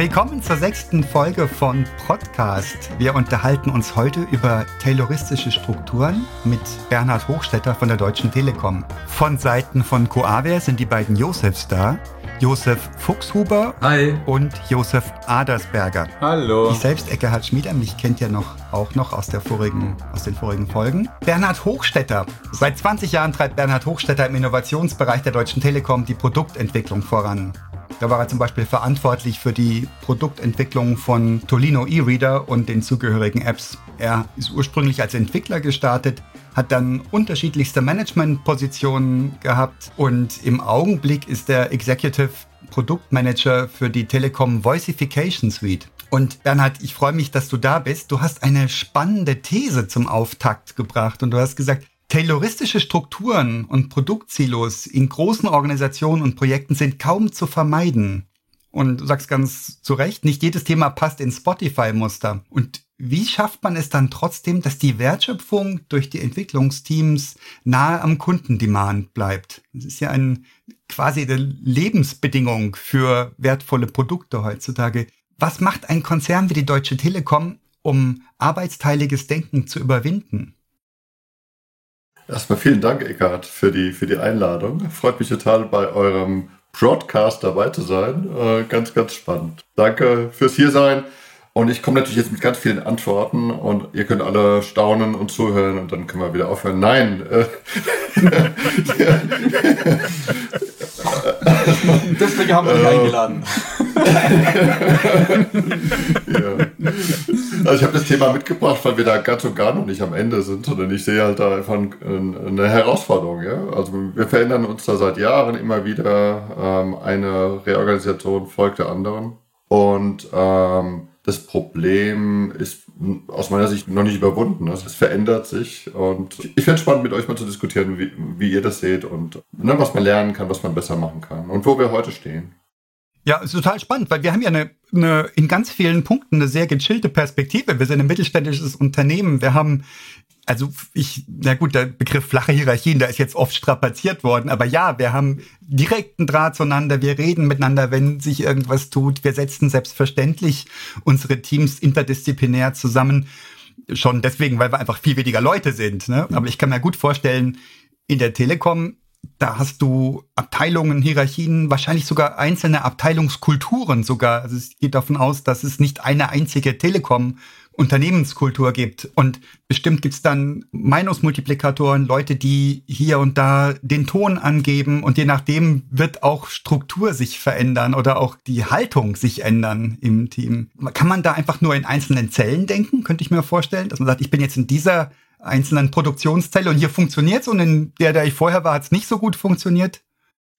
Willkommen zur sechsten Folge von Podcast. Wir unterhalten uns heute über tayloristische Strukturen mit Bernhard Hochstetter von der Deutschen Telekom. Von Seiten von Coaver sind die beiden Josefs da. Josef Fuchshuber Hi. und Josef Adersberger. Hallo. Ich selbst, Eckehard Schmieder, mich kennt ja noch, auch noch aus, der vorigen, aus den vorigen Folgen. Bernhard Hochstetter. Seit 20 Jahren treibt Bernhard Hochstetter im Innovationsbereich der Deutschen Telekom die Produktentwicklung voran. Da war er zum Beispiel verantwortlich für die Produktentwicklung von Tolino E-Reader und den zugehörigen Apps. Er ist ursprünglich als Entwickler gestartet, hat dann unterschiedlichste Managementpositionen gehabt und im Augenblick ist er Executive Produktmanager für die Telekom Voicification Suite. Und Bernhard, ich freue mich, dass du da bist. Du hast eine spannende These zum Auftakt gebracht und du hast gesagt, Tayloristische Strukturen und Produktsilos in großen Organisationen und Projekten sind kaum zu vermeiden. Und du sagst ganz zu Recht, nicht jedes Thema passt in Spotify-Muster. Und wie schafft man es dann trotzdem, dass die Wertschöpfung durch die Entwicklungsteams nahe am Kundendemand bleibt? Das ist ja ein, quasi eine Lebensbedingung für wertvolle Produkte heutzutage. Was macht ein Konzern wie die Deutsche Telekom, um arbeitsteiliges Denken zu überwinden? Erstmal vielen Dank, Eckhard, für die, für die Einladung. Freut mich total, bei eurem Broadcast dabei zu sein. Äh, ganz, ganz spannend. Danke fürs Hiersein. Und ich komme natürlich jetzt mit ganz vielen Antworten und ihr könnt alle staunen und zuhören und dann können wir wieder aufhören. Nein. Äh, Deswegen haben wir dich ähm, eingeladen. ja. Also ich habe das Thema mitgebracht, weil wir da ganz und gar noch nicht am Ende sind, sondern ich sehe halt da einfach eine Herausforderung. Ja? Also wir verändern uns da seit Jahren immer wieder. Ähm, eine Reorganisation folgt der anderen. Und ähm, das Problem ist aus meiner Sicht noch nicht überwunden. Also es verändert sich und ich fände es spannend, mit euch mal zu diskutieren, wie, wie ihr das seht und ne, was man lernen kann, was man besser machen kann und wo wir heute stehen. Ja, ist total spannend, weil wir haben ja eine, eine in ganz vielen Punkten eine sehr gechillte Perspektive. Wir sind ein mittelständisches Unternehmen. Wir haben also ich, na gut, der Begriff flache Hierarchien, da ist jetzt oft strapaziert worden, aber ja, wir haben direkten Draht zueinander, wir reden miteinander, wenn sich irgendwas tut, wir setzen selbstverständlich unsere Teams interdisziplinär zusammen, schon deswegen, weil wir einfach viel weniger Leute sind. Ne? Aber ich kann mir gut vorstellen, in der Telekom da hast du Abteilungen, Hierarchien, wahrscheinlich sogar einzelne Abteilungskulturen sogar. Also es geht davon aus, dass es nicht eine einzige Telekom Unternehmenskultur gibt. Und bestimmt gibt's dann Meinungsmultiplikatoren, Leute, die hier und da den Ton angeben und je nachdem wird auch Struktur sich verändern oder auch die Haltung sich ändern im Team. Kann man da einfach nur in einzelnen Zellen denken, könnte ich mir vorstellen, dass man sagt, ich bin jetzt in dieser einzelnen Produktionszelle und hier funktioniert's und in der, der ich vorher war, hat's nicht so gut funktioniert?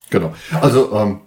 Genau. Also ähm,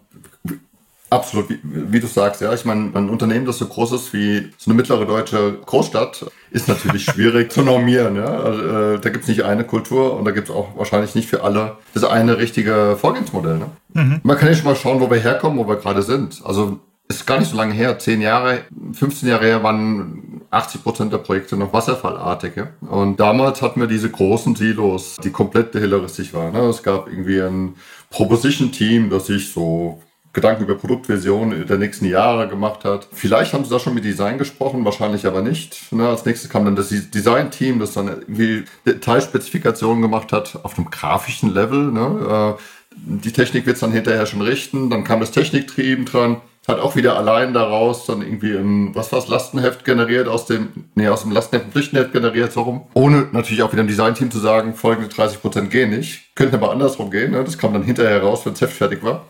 absolut, wie, wie, du sagst, ja. Ich meine, ein Unternehmen, das so groß ist wie so eine mittlere deutsche Großstadt, ist natürlich schwierig zu normieren. Ja. Also, äh, da gibt's nicht eine Kultur und da gibt's auch wahrscheinlich nicht für alle das eine richtige Vorgehensmodell. Ne? Mhm. Man kann ja schon mal schauen, wo wir herkommen, wo wir gerade sind. Also ist gar nicht so lange her, zehn Jahre, 15 Jahre her waren 80 Prozent der Projekte noch wasserfallartig. Ja? Und damals hatten wir diese großen Silos, die komplett dehilleristisch waren. Ne? Es gab irgendwie ein Proposition-Team, das sich so Gedanken über Produktversion der nächsten Jahre gemacht hat. Vielleicht haben sie da schon mit Design gesprochen, wahrscheinlich aber nicht. Ne? Als nächstes kam dann das Design-Team, das dann irgendwie Detailspezifikationen gemacht hat auf einem grafischen Level. Ne? Äh, die Technik wird es dann hinterher schon richten. Dann kam das Techniktrieben dran hat auch wieder allein daraus dann irgendwie ein, was war's, Lastenheft generiert aus dem, nee, aus dem Lastenheft Pflichtenheft generiert, so rum. Ohne natürlich auch wieder im Designteam zu sagen, folgende 30 Prozent gehen nicht. Könnten aber andersrum gehen, ne? Das kam dann hinterher raus, wenn das Heft fertig war.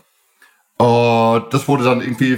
Und das wurde dann irgendwie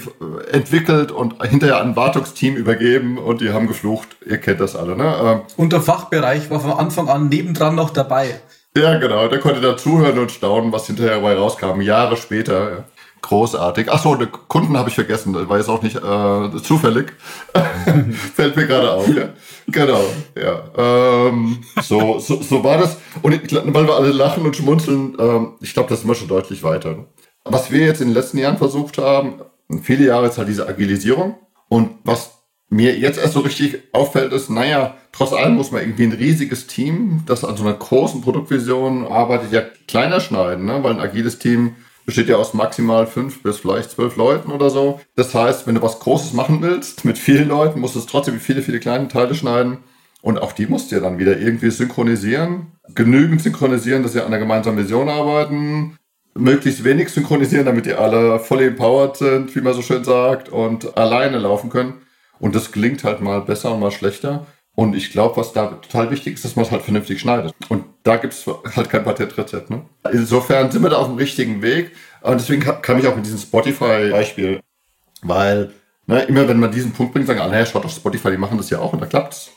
entwickelt und hinterher an ein Wartungsteam übergeben und die haben geflucht. Ihr kennt das alle, ne? Ähm, und der Fachbereich war von Anfang an nebendran noch dabei. Ja, genau. Der konnte da zuhören und staunen, was hinterher dabei rauskam. Jahre später. Ja. Großartig. Achso, den Kunden habe ich vergessen, war jetzt auch nicht äh, zufällig. Fällt mir gerade auf, ja. Genau, ja. Ähm, so, so, so war das. Und ich, weil wir alle lachen und schmunzeln, ähm, ich glaube, das ist immer schon deutlich weiter. Ne? Was wir jetzt in den letzten Jahren versucht haben, viele Jahre ist halt diese Agilisierung. Und was mir jetzt erst so richtig auffällt, ist, naja, trotz allem muss man irgendwie ein riesiges Team, das an so einer großen Produktvision arbeitet, ja kleiner schneiden, ne? weil ein agiles Team besteht ja aus maximal fünf bis vielleicht zwölf Leuten oder so. Das heißt, wenn du was Großes machen willst mit vielen Leuten, musst du es trotzdem viele, viele kleine Teile schneiden. Und auch die musst du ja dann wieder irgendwie synchronisieren. Genügend synchronisieren, dass sie an einer gemeinsamen Vision arbeiten. Möglichst wenig synchronisieren, damit die alle voll empowered sind, wie man so schön sagt, und alleine laufen können. Und das gelingt halt mal besser und mal schlechter. Und ich glaube, was da total wichtig ist, dass man es halt vernünftig schneidet. Und da gibt es halt kein Patentrezept. Ne? Insofern sind wir da auf dem richtigen Weg. Und deswegen kam ich auch mit diesem Spotify-Beispiel. Weil ne, immer wenn man diesen Punkt bringt, sagen alle, naja, schaut auf Spotify, die machen das ja auch und da klappt's.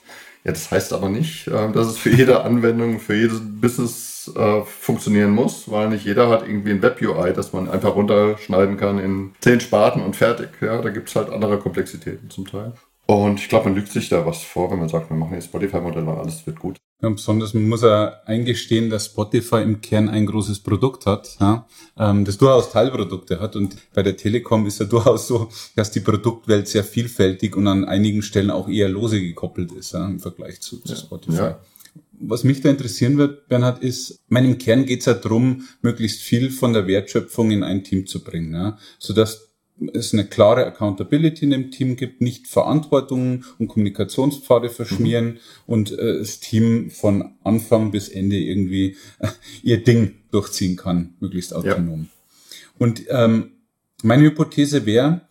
Ja, das heißt aber nicht, äh, dass es für jede Anwendung, für jedes Business äh, funktionieren muss, weil nicht jeder hat irgendwie ein Web-UI, das man einfach runterschneiden kann in zehn Sparten und fertig. Ja, da gibt's halt andere Komplexitäten zum Teil. Und ich glaube, man lügt sich da was vor, wenn man sagt, wir machen jetzt Spotify-Modell und alles wird gut. Ja, besonders man muss ja eingestehen, dass Spotify im Kern ein großes Produkt hat, ja, ähm, das durchaus Teilprodukte hat. Und bei der Telekom ist ja durchaus so, dass die Produktwelt sehr vielfältig und an einigen Stellen auch eher lose gekoppelt ist ja, im Vergleich zu, zu Spotify. Ja. Was mich da interessieren wird, Bernhard, ist, mein, im Kern geht es ja darum, möglichst viel von der Wertschöpfung in ein Team zu bringen, ja, sodass es eine klare Accountability in dem Team gibt, nicht Verantwortung und Kommunikationspfade verschmieren mhm. und äh, das Team von Anfang bis Ende irgendwie äh, ihr Ding durchziehen kann, möglichst autonom. Ja. Und ähm, meine Hypothese wäre,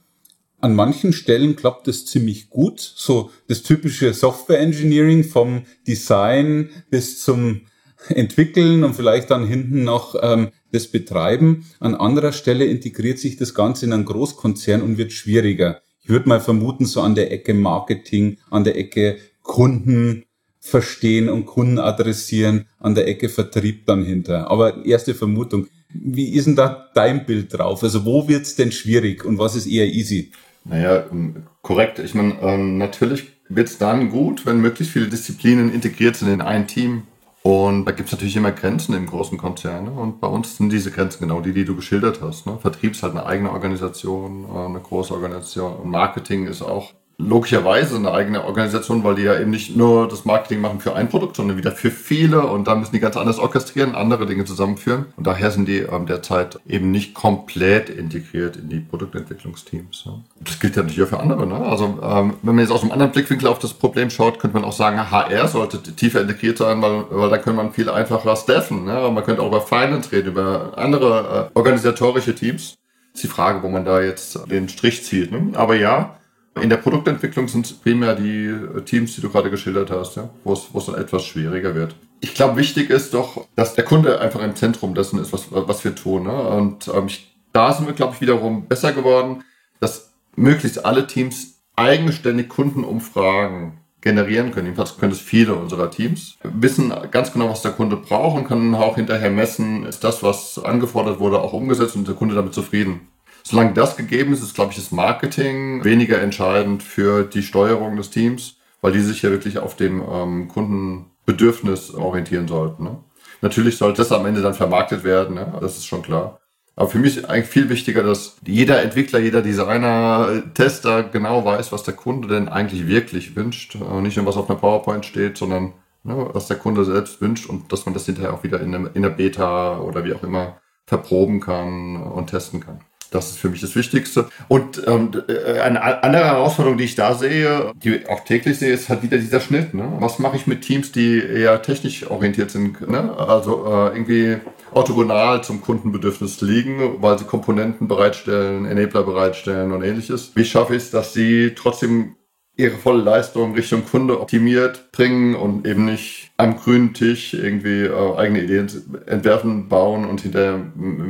an manchen Stellen klappt es ziemlich gut. So das typische Software Engineering vom Design bis zum Entwickeln und vielleicht dann hinten noch ähm, das betreiben. An anderer Stelle integriert sich das Ganze in einen Großkonzern und wird schwieriger. Ich würde mal vermuten, so an der Ecke Marketing, an der Ecke Kunden verstehen und Kunden adressieren, an der Ecke Vertrieb dann hinter. Aber erste Vermutung, wie ist denn da dein Bild drauf? Also wo wird's denn schwierig und was ist eher easy? Naja, ähm, korrekt. Ich meine, ähm, natürlich wird's dann gut, wenn möglichst viele Disziplinen integriert sind in ein Team. Und da gibt es natürlich immer Grenzen im großen Konzern. Ne? Und bei uns sind diese Grenzen genau die, die du geschildert hast. Ne? Vertrieb ist halt eine eigene Organisation, äh, eine große Organisation. Und Marketing ist auch logischerweise eine eigene Organisation, weil die ja eben nicht nur das Marketing machen für ein Produkt, sondern wieder für viele und da müssen die ganz anders orchestrieren, andere Dinge zusammenführen. Und daher sind die ähm, derzeit eben nicht komplett integriert in die Produktentwicklungsteams. Ja. Das gilt ja natürlich auch für andere. Ne? Also ähm, wenn man jetzt aus einem anderen Blickwinkel auf das Problem schaut, könnte man auch sagen, HR sollte tiefer integriert sein, weil, weil da könnte man viel einfacher staffen. Ne? Man könnte auch über Finance reden, über andere äh, organisatorische Teams. Das ist die Frage, wo man da jetzt den Strich zieht. Ne? Aber ja, in der Produktentwicklung sind es primär die äh, Teams, die du gerade geschildert hast, ja, wo es, dann etwas schwieriger wird. Ich glaube, wichtig ist doch, dass der Kunde einfach im Zentrum dessen ist, was, was wir tun. Ne? Und ähm, ich, da sind wir, glaube ich, wiederum besser geworden, dass möglichst alle Teams eigenständig Kundenumfragen generieren können. Jedenfalls können es viele unserer Teams. Wissen ganz genau, was der Kunde braucht und können auch hinterher messen, ist das, was angefordert wurde, auch umgesetzt und der Kunde damit zufrieden. Solange das gegeben ist, ist, glaube ich, das Marketing weniger entscheidend für die Steuerung des Teams, weil die sich ja wirklich auf dem ähm, Kundenbedürfnis orientieren sollten. Ne? Natürlich sollte das am Ende dann vermarktet werden, ne? das ist schon klar. Aber für mich ist eigentlich viel wichtiger, dass jeder Entwickler, jeder Designer, Tester genau weiß, was der Kunde denn eigentlich wirklich wünscht. Und nicht nur was auf einer PowerPoint steht, sondern ne, was der Kunde selbst wünscht und dass man das hinterher auch wieder in, einem, in der Beta oder wie auch immer verproben kann und testen kann. Das ist für mich das Wichtigste. Und ähm, äh, eine andere Herausforderung, die ich da sehe, die auch täglich sehe, ist halt wieder dieser Schnitt. Ne? Was mache ich mit Teams, die eher technisch orientiert sind? Ne? Also äh, irgendwie orthogonal zum Kundenbedürfnis liegen, weil sie Komponenten bereitstellen, Enabler bereitstellen und ähnliches. Wie schaffe ich es, dass sie trotzdem ihre volle Leistung Richtung Kunde optimiert bringen und eben nicht am grünen Tisch irgendwie äh, eigene Ideen entwerfen, bauen und hinterher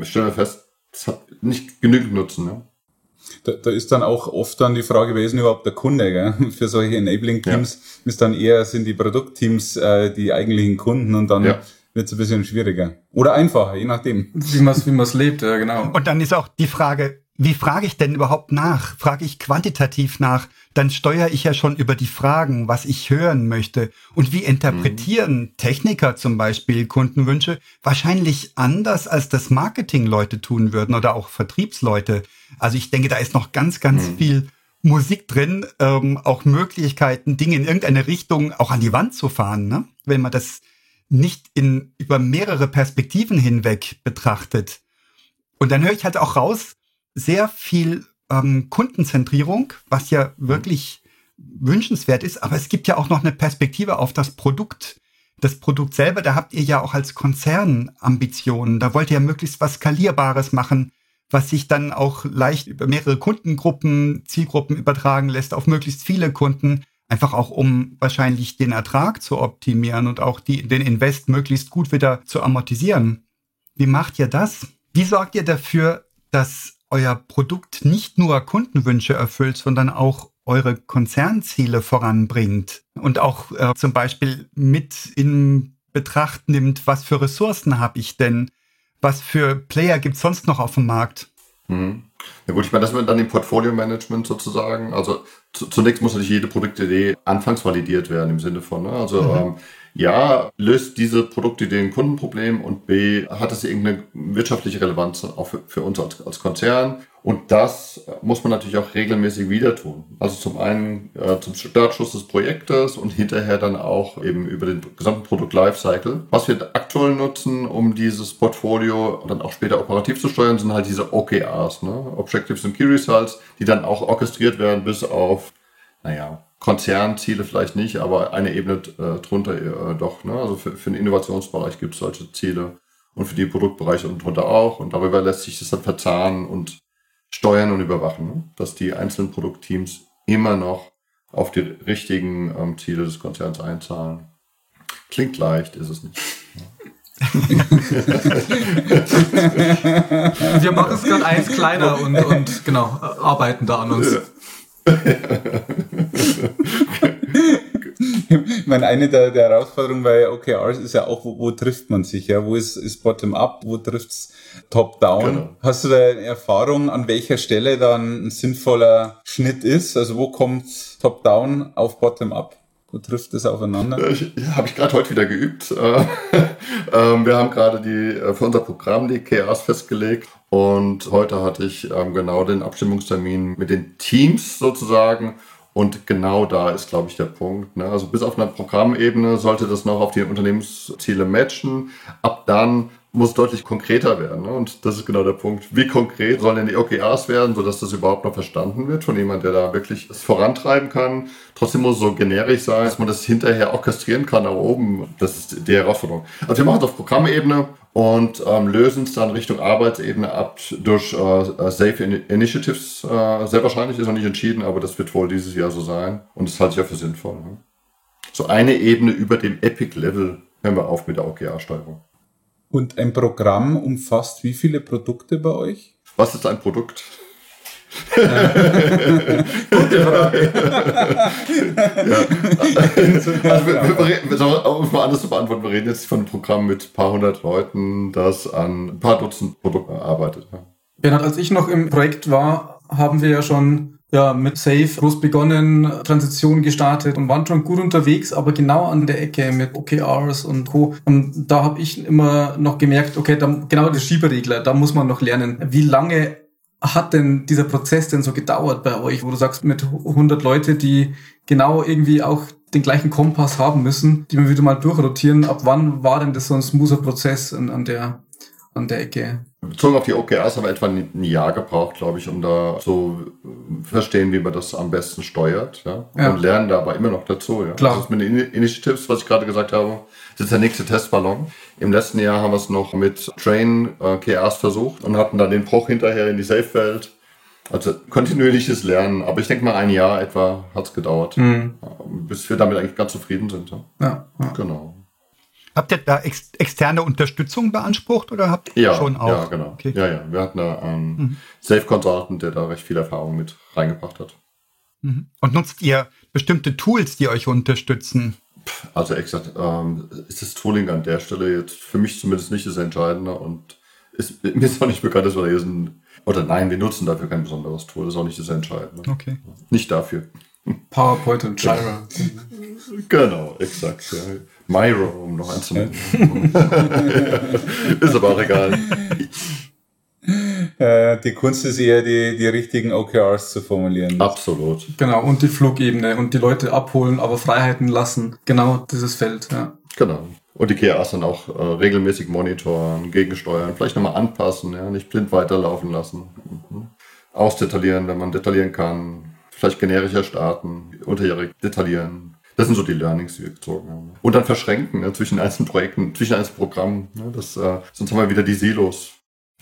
stellen wir fest, das hat nicht genügend Nutzen. Ne? Da, da ist dann auch oft dann die Frage, wer ist denn überhaupt der Kunde? Gell? Für solche Enabling-Teams ja. ist dann eher, sind die Produktteams äh, die eigentlichen Kunden und dann ja. wird es ein bisschen schwieriger. Oder einfacher, je nachdem. Wie man es wie man's lebt, ja genau. Und dann ist auch die Frage, wie frage ich denn überhaupt nach? Frage ich quantitativ nach? Dann steuere ich ja schon über die Fragen, was ich hören möchte. Und wie interpretieren mhm. Techniker zum Beispiel Kundenwünsche? Wahrscheinlich anders, als das Marketingleute tun würden oder auch Vertriebsleute. Also ich denke, da ist noch ganz, ganz mhm. viel Musik drin, ähm, auch Möglichkeiten, Dinge in irgendeine Richtung auch an die Wand zu fahren, ne? wenn man das nicht in über mehrere Perspektiven hinweg betrachtet. Und dann höre ich halt auch raus, sehr viel ähm, Kundenzentrierung, was ja wirklich wünschenswert ist, aber es gibt ja auch noch eine Perspektive auf das Produkt. Das Produkt selber, da habt ihr ja auch als Konzern Ambitionen. Da wollt ihr ja möglichst was Skalierbares machen, was sich dann auch leicht über mehrere Kundengruppen, Zielgruppen übertragen lässt auf möglichst viele Kunden. Einfach auch, um wahrscheinlich den Ertrag zu optimieren und auch die, den Invest möglichst gut wieder zu amortisieren. Wie macht ihr das? Wie sorgt ihr dafür, dass euer Produkt nicht nur Kundenwünsche erfüllt, sondern auch eure Konzernziele voranbringt und auch äh, zum Beispiel mit in Betracht nimmt, was für Ressourcen habe ich denn, was für Player gibt es sonst noch auf dem Markt? Mhm. Ja gut, ich meine, das wird dann im Portfolio-Management sozusagen. Also zunächst muss natürlich jede Produktidee anfangs validiert werden im Sinne von, ne? also mhm. ähm, ja, löst diese Produktidee ein Kundenproblem und B, hat es irgendeine wirtschaftliche Relevanz auch für, für uns als, als Konzern. Und das muss man natürlich auch regelmäßig wieder tun. Also zum einen äh, zum Startschuss des Projektes und hinterher dann auch eben über den gesamten Produkt Lifecycle. Was wir aktuell nutzen, um dieses Portfolio dann auch später operativ zu steuern, sind halt diese OKRs, ne? Objectives and Key Results, die dann auch orchestriert werden bis auf, naja, Konzernziele vielleicht nicht, aber eine Ebene äh, drunter äh, doch. Ne? Also für, für den Innovationsbereich gibt es solche Ziele und für die Produktbereiche und drunter auch. Und darüber lässt sich das dann verzahnen und steuern und überwachen, ne? dass die einzelnen Produktteams immer noch auf die richtigen ähm, Ziele des Konzerns einzahlen. Klingt leicht, ist es nicht. Wir machen es gerade eins kleiner und, und genau, arbeiten da an uns. Ich meine, eine der, der Herausforderungen bei OKRs ist ja auch, wo, wo trifft man sich, ja? Wo ist, ist Bottom-up, wo trifft's Top-down? Genau. Hast du da eine Erfahrung, an welcher Stelle dann ein sinnvoller Schnitt ist? Also wo kommt Top-down auf Bottom-up? Wo trifft es aufeinander? Ich, Habe ich gerade heute wieder geübt. Äh, ähm, wir haben gerade die äh, für unser Programm die KRs festgelegt und heute hatte ich ähm, genau den Abstimmungstermin mit den Teams sozusagen und genau da ist, glaube ich, der Punkt. Ne? Also bis auf einer Programmebene sollte das noch auf die Unternehmensziele matchen. Ab dann muss deutlich konkreter werden. Ne? Und das ist genau der Punkt. Wie konkret sollen denn die OKRs werden, sodass das überhaupt noch verstanden wird von jemand, der da wirklich das vorantreiben kann. Trotzdem muss es so generisch sein, dass man das hinterher orchestrieren kann nach oben. Das ist die Herausforderung. Also wir machen es auf Programmebene und ähm, lösen es dann Richtung Arbeitsebene ab durch äh, äh Safe Initiatives. Äh, sehr wahrscheinlich ist noch nicht entschieden, aber das wird wohl dieses Jahr so sein. Und das halte ich auch für sinnvoll. Ne? So eine Ebene über dem Epic-Level hören wir auf mit der OKR-Steuerung. Und ein Programm umfasst wie viele Produkte bei euch? Was ist ein Produkt? Gute Frage. ja. also wir, wir, wir, um es mal anders zu beantworten, wir reden jetzt von einem Programm mit ein paar hundert Leuten, das an ein paar Dutzend Produkten arbeitet. Bernhard, als ich noch im Projekt war, haben wir ja schon ja, mit Safe groß begonnen, Transition gestartet und waren schon gut unterwegs, aber genau an der Ecke mit OKRs und Co. Und da habe ich immer noch gemerkt, okay, da, genau der Schieberegler, da muss man noch lernen. Wie lange hat denn dieser Prozess denn so gedauert bei euch, wo du sagst, mit 100 Leute, die genau irgendwie auch den gleichen Kompass haben müssen, die wir wieder mal durchrotieren. Ab wann war denn das so ein smoother Prozess an, an der an der Ecke? Bezogen auf die OKRs haben wir etwa ein Jahr gebraucht, glaube ich, um da so verstehen, wie man das am besten steuert. Ja? ja. Und lernen da aber immer noch dazu. Ja? Klar. Das ist mit den Initiatives, was ich gerade gesagt habe, das ist der nächste Testballon. Im letzten Jahr haben wir es noch mit Train äh, KRs versucht und hatten dann den Bruch hinterher in die Safe-Welt. Also kontinuierliches Lernen, aber ich denke mal ein Jahr etwa hat es gedauert, mhm. bis wir damit eigentlich ganz zufrieden sind. Ja, ja. genau. Habt ihr da ex externe Unterstützung beansprucht oder habt ihr ja, schon auch? Ja, genau. Okay. Ja, ja. Wir hatten da einen mhm. Safe Consultant, der da recht viel Erfahrung mit reingebracht hat. Mhm. Und nutzt ihr bestimmte Tools, die euch unterstützen? Also exakt, ähm, ist das Tooling an der Stelle jetzt für mich zumindest nicht das Entscheidende und ist, mir ist auch nicht bekannt, dass wir da jetzt ein, oder nein, wir nutzen dafür kein besonderes Tool, das ist auch nicht das Entscheidende. Okay. Nicht dafür. PowerPoint und Jira. genau, exakt. Ja. Myro, um noch anzunehmen. ist aber auch egal. Äh, die Kunst ist eher, die, die richtigen OKRs zu formulieren. Absolut. Genau, und die Flugebene und die Leute abholen, aber Freiheiten lassen. Genau dieses Feld, ja. Genau. Und die KRs dann auch äh, regelmäßig monitoren, gegensteuern, vielleicht nochmal anpassen, ja, nicht blind weiterlaufen lassen. Mhm. Ausdetaillieren, wenn man detaillieren kann. Vielleicht generischer starten, unterjährig detaillieren. Das sind so die Learnings, die wir gezogen haben. Und dann verschränken ne, zwischen einzelnen Projekten, zwischen einzelnen Programmen. Ne, das, äh, sonst haben wir wieder die Silos.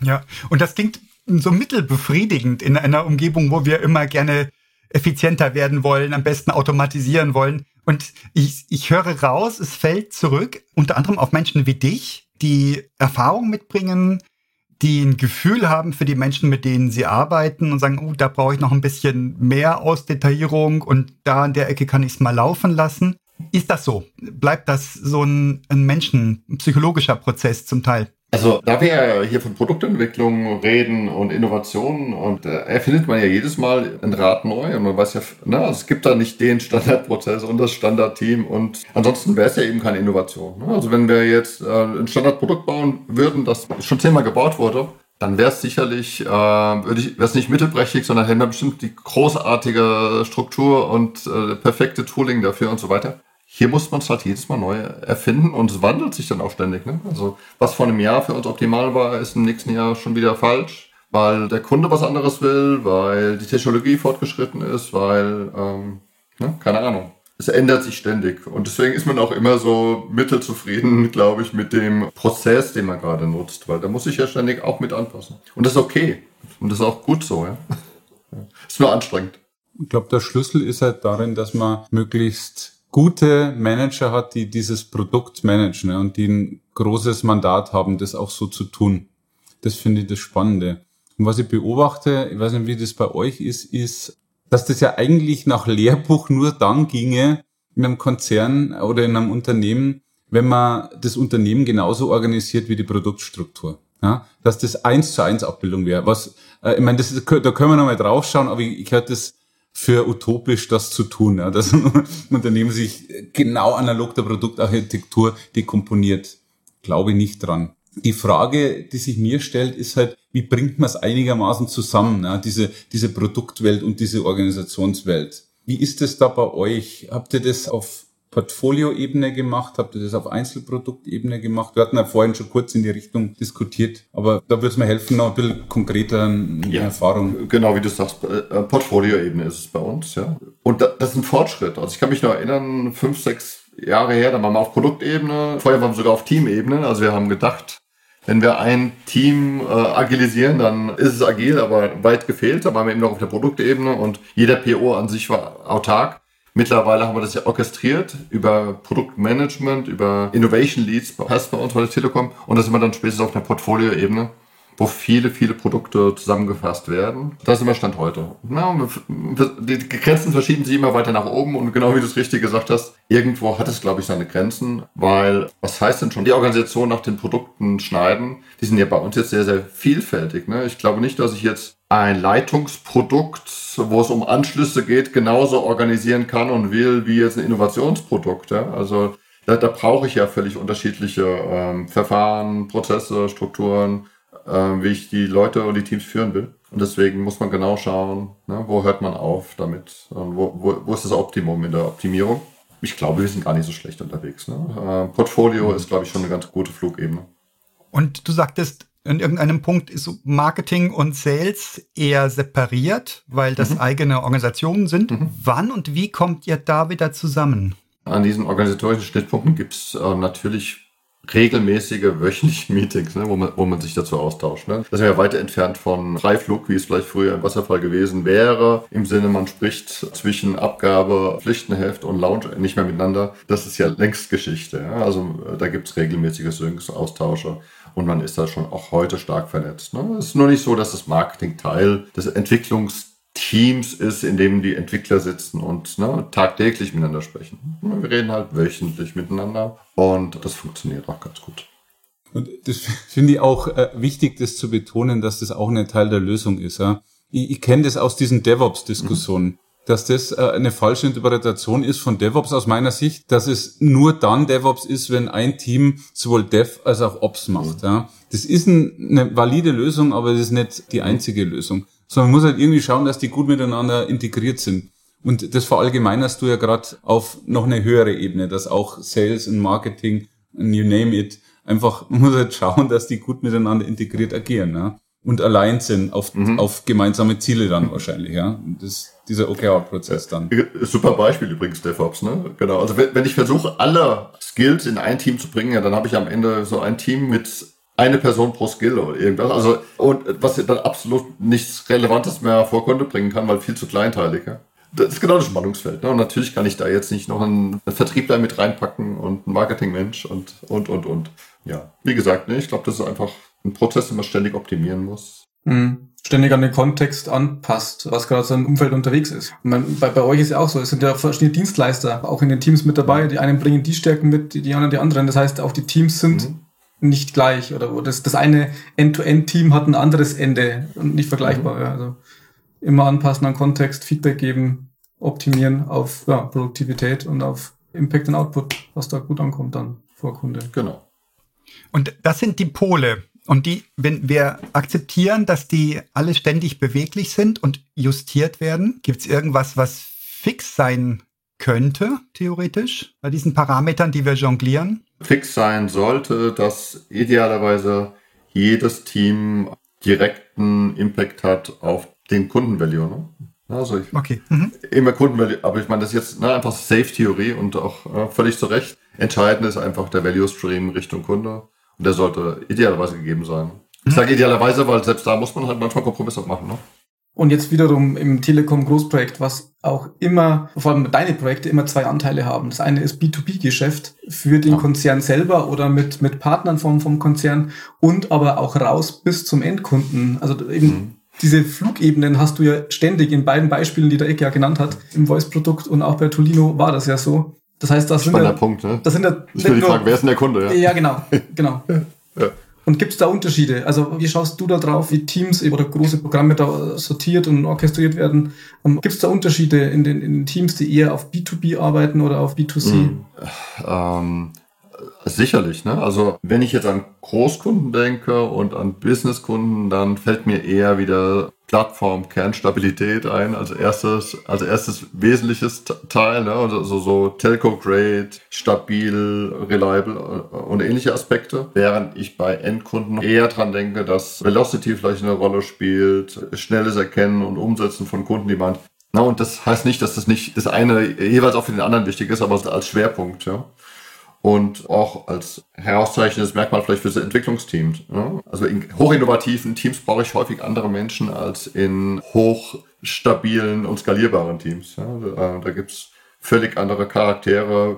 Ja, und das klingt so mittelbefriedigend in einer Umgebung, wo wir immer gerne effizienter werden wollen, am besten automatisieren wollen. Und ich, ich höre raus, es fällt zurück, unter anderem auf Menschen wie dich, die Erfahrung mitbringen, die ein Gefühl haben für die Menschen, mit denen sie arbeiten und sagen, oh, da brauche ich noch ein bisschen mehr Ausdetaillierung und da an der Ecke kann ich es mal laufen lassen. Ist das so? Bleibt das so ein, ein Menschen, ein psychologischer Prozess zum Teil? Also da wir ja hier von Produktentwicklung reden und Innovationen und äh, erfindet man ja jedes Mal ein Rad neu und man weiß ja, also es gibt da nicht den Standardprozess und das Standardteam und ansonsten wäre es ja eben keine Innovation. Ne? Also wenn wir jetzt äh, ein Standardprodukt bauen würden, das schon zehnmal gebaut wurde, dann wäre es sicherlich, äh, wäre es nicht mittelprächtig, sondern hätten wir bestimmt die großartige Struktur und äh, perfekte Tooling dafür und so weiter hier muss man es halt jedes Mal neu erfinden und es wandelt sich dann auch ständig. Ne? Also was vor einem Jahr für uns optimal war, ist im nächsten Jahr schon wieder falsch, weil der Kunde was anderes will, weil die Technologie fortgeschritten ist, weil, ähm, ne? keine Ahnung. Es ändert sich ständig und deswegen ist man auch immer so mittelzufrieden, glaube ich, mit dem Prozess, den man gerade nutzt, weil da muss ich ja ständig auch mit anpassen. Und das ist okay und das ist auch gut so. Ja? ist nur anstrengend. Ich glaube, der Schlüssel ist halt darin, dass man möglichst gute Manager hat, die dieses Produkt managen ne, und die ein großes Mandat haben, das auch so zu tun. Das finde ich das Spannende. Und was ich beobachte, ich weiß nicht, wie das bei euch ist, ist, dass das ja eigentlich nach Lehrbuch nur dann ginge in einem Konzern oder in einem Unternehmen, wenn man das Unternehmen genauso organisiert wie die Produktstruktur. Ja, dass das eins zu eins Abbildung wäre. Was, äh, ich meine, das ist, da können wir nochmal draufschauen, aber ich, ich halte das für utopisch, das zu tun, ja, dass ein Unternehmen sich genau analog der Produktarchitektur dekomponiert. Glaube ich nicht dran. Die Frage, die sich mir stellt, ist halt, wie bringt man es einigermaßen zusammen, ja, diese, diese Produktwelt und diese Organisationswelt? Wie ist es da bei euch? Habt ihr das auf Portfolio-Ebene gemacht? Habt ihr das auf Einzelproduktebene gemacht? Wir hatten ja vorhin schon kurz in die Richtung diskutiert, aber da würde es mir helfen, noch ein bisschen konkreter eine ja, Erfahrung. Genau, wie du sagst, äh, Portfolio-Ebene ist es bei uns, ja. Und das ist ein Fortschritt. Also ich kann mich noch erinnern, fünf, sechs Jahre her, da waren wir auf Produktebene, vorher waren wir sogar auf Teamebene. Also wir haben gedacht, wenn wir ein Team äh, agilisieren, dann ist es agil, aber weit gefehlt. Da waren wir eben noch auf der Produktebene und jeder PO an sich war autark. Mittlerweile haben wir das ja orchestriert über Produktmanagement, über Innovation Leads, heißt bei uns bei der Telekom. Und da sind wir dann spätestens auf einer Portfolio-Ebene wo viele, viele Produkte zusammengefasst werden. Das ist immer Stand heute. Na, die Grenzen verschieben sich immer weiter nach oben und genau wie du es richtig gesagt hast, irgendwo hat es, glaube ich, seine Grenzen, weil was heißt denn schon, die Organisation nach den Produkten schneiden, die sind ja bei uns jetzt sehr, sehr vielfältig. Ne? Ich glaube nicht, dass ich jetzt ein Leitungsprodukt, wo es um Anschlüsse geht, genauso organisieren kann und will wie jetzt ein Innovationsprodukt. Ja? Also da, da brauche ich ja völlig unterschiedliche ähm, Verfahren, Prozesse, Strukturen äh, wie ich die Leute und die Teams führen will. Und deswegen muss man genau schauen, ne, wo hört man auf damit, wo, wo, wo ist das Optimum in der Optimierung. Ich glaube, wir sind gar nicht so schlecht unterwegs. Ne? Äh, Portfolio ist, glaube ich, schon eine ganz gute Flugebene. Und du sagtest, in irgendeinem Punkt ist Marketing und Sales eher separiert, weil das mhm. eigene Organisationen sind. Mhm. Wann und wie kommt ihr da wieder zusammen? An diesen organisatorischen Schnittpunkten gibt es äh, natürlich regelmäßige wöchentliche Meetings, ne, wo, man, wo man sich dazu austauscht. Ne. Das ist ja weiter entfernt von Freiflug, wie es vielleicht früher im Wasserfall gewesen wäre. Im Sinne, man spricht zwischen Abgabe, Pflichtenheft und Lounge nicht mehr miteinander. Das ist ja längst Geschichte. Ja. Also äh, da gibt es regelmäßige Syncs, Austausche und man ist da schon auch heute stark vernetzt. Ne. Es ist nur nicht so, dass das Marketing Teil des Entwicklungs Teams ist, in dem die Entwickler sitzen und ne, tagtäglich miteinander sprechen. Wir reden halt wöchentlich miteinander und das funktioniert auch ganz gut. Und das finde ich auch äh, wichtig, das zu betonen, dass das auch ein Teil der Lösung ist. Ja? Ich, ich kenne das aus diesen DevOps-Diskussionen. Mhm dass das äh, eine falsche Interpretation ist von DevOps aus meiner Sicht, dass es nur dann DevOps ist, wenn ein Team sowohl Dev als auch Ops macht. Mhm. Ja. Das ist eine valide Lösung, aber das ist nicht die einzige Lösung sondern man muss halt irgendwie schauen, dass die gut miteinander integriert sind. Und das verallgemeinerst du ja gerade auf noch eine höhere Ebene, dass auch Sales und Marketing you name it. Einfach, man muss halt schauen, dass die gut miteinander integriert agieren, ja. Und allein sind auf, mhm. auf gemeinsame Ziele dann wahrscheinlich, ja. Das, dieser OKR-Prozess dann. Super Beispiel übrigens, DevOps, ne? Genau. Also wenn, wenn ich versuche, alle Skills in ein Team zu bringen, ja, dann habe ich am Ende so ein Team mit eine Person pro Skill oder irgendwas. Also, und was dann absolut nichts Relevantes mehr vor Kunde bringen kann, weil viel zu kleinteilig, ja. Das ist genau das Spannungsfeld. Ne? Und natürlich kann ich da jetzt nicht noch einen Vertriebler mit reinpacken und einen Marketingmensch und, und, und, und. Ja, wie gesagt, ne, ich glaube, das ist einfach ein Prozess, den man ständig optimieren muss. Mhm. Ständig an den Kontext anpasst, was gerade so im Umfeld unterwegs ist. Man, bei, bei euch ist ja auch so, es sind ja verschiedene Dienstleister auch in den Teams mit dabei. Die einen bringen die Stärken mit, die anderen die anderen. Das heißt, auch die Teams sind mhm. Nicht gleich. Oder das, das eine End-to-End-Team hat ein anderes Ende und nicht vergleichbar. Mhm. Ja. Also immer anpassen an Kontext, Feedback geben, optimieren auf ja, Produktivität und auf Impact und Output, was da gut ankommt dann vor Kunde. Genau. Und das sind die Pole. Und die, wenn wir akzeptieren, dass die alle ständig beweglich sind und justiert werden, gibt es irgendwas, was fix sein könnte, theoretisch, bei diesen Parametern, die wir jonglieren? Fix sein sollte, dass idealerweise jedes Team direkten Impact hat auf den Kundenvalue. Ne? Also ich, okay. Mhm. immer Kundenvalue, aber ich meine, das ist jetzt ne, einfach Safe-Theorie und auch äh, völlig zu Recht. Entscheidend ist einfach der Value-Stream Richtung Kunde und der sollte idealerweise gegeben sein. Ich sage idealerweise, weil selbst da muss man halt manchmal Kompromisse machen. Ne? Und jetzt wiederum im Telekom-Großprojekt, was auch immer, vor allem deine Projekte, immer zwei Anteile haben. Das eine ist B2B-Geschäft für den ja. Konzern selber oder mit, mit Partnern vom, vom Konzern und aber auch raus bis zum Endkunden. Also eben mhm diese Flugebenen hast du ja ständig in beiden Beispielen, die der Ecke ja genannt hat. Im Voice-Produkt und auch bei Tolino war das ja so. Das heißt, das Spannender sind ja, Punkt, ne? Das sind ja ich will die Frage, wer ist denn der Kunde? Ja, ja genau, genau. ja. Und gibt es da Unterschiede? Also wie schaust du da drauf, wie Teams oder große Programme da sortiert und orchestriert werden? Ähm, gibt es da Unterschiede in den, in den Teams, die eher auf B2B arbeiten oder auf B2C? Mhm. Ähm, Sicherlich, ne? Also wenn ich jetzt an Großkunden denke und an Businesskunden, dann fällt mir eher wieder Plattform Kernstabilität ein als erstes, als erstes wesentliches Teil, ne? Also so, so Telco Grade, stabil, reliable und ähnliche Aspekte. Während ich bei Endkunden eher dran denke, dass Velocity vielleicht eine Rolle spielt, schnelles Erkennen und Umsetzen von Kundendemand. Na, und das heißt nicht, dass das nicht das eine jeweils auch für den anderen wichtig ist, aber als Schwerpunkt, ja und auch als herauszeichnendes Merkmal vielleicht für das Entwicklungsteam. Ne? Also in hochinnovativen Teams brauche ich häufig andere Menschen als in hochstabilen und skalierbaren Teams. Ja? Da, da gibt es völlig andere Charaktere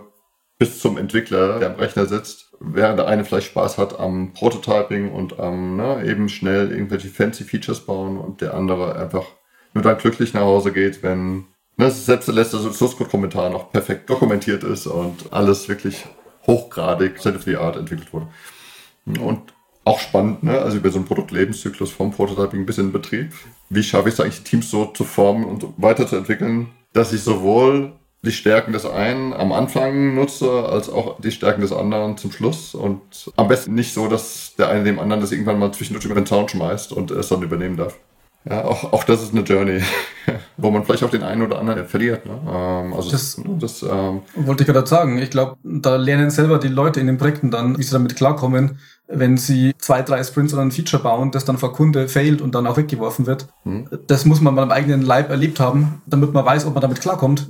bis zum Entwickler, der am Rechner sitzt, während der eine vielleicht Spaß hat am Prototyping und am ne, eben schnell irgendwelche fancy Features bauen und der andere einfach nur dann glücklich nach Hause geht, wenn ne, selbst der letzte Source Code Kommentar noch perfekt dokumentiert ist und alles wirklich hochgradig State of the Art entwickelt wurde. Und auch spannend, ne? also über so einen Produktlebenszyklus vom Prototyping bis in den Betrieb. Wie schaffe ich es eigentlich, Teams so zu formen und weiterzuentwickeln, dass ich sowohl die Stärken des einen am Anfang nutze, als auch die Stärken des anderen zum Schluss. Und am besten nicht so, dass der eine dem anderen das irgendwann mal zwischendurch über den Zaun schmeißt und es dann übernehmen darf. Ja, auch, auch das ist eine Journey, wo man vielleicht auch den einen oder anderen verliert. Ne? Ähm, also das, das ähm, wollte ich gerade sagen. Ich glaube, da lernen selber die Leute in den Projekten dann, wie sie damit klarkommen, wenn sie zwei, drei Sprints oder ein Feature bauen, das dann vor Kunde failt und dann auch weggeworfen wird. Mhm. Das muss man beim eigenen Leib erlebt haben, damit man weiß, ob man damit klarkommt.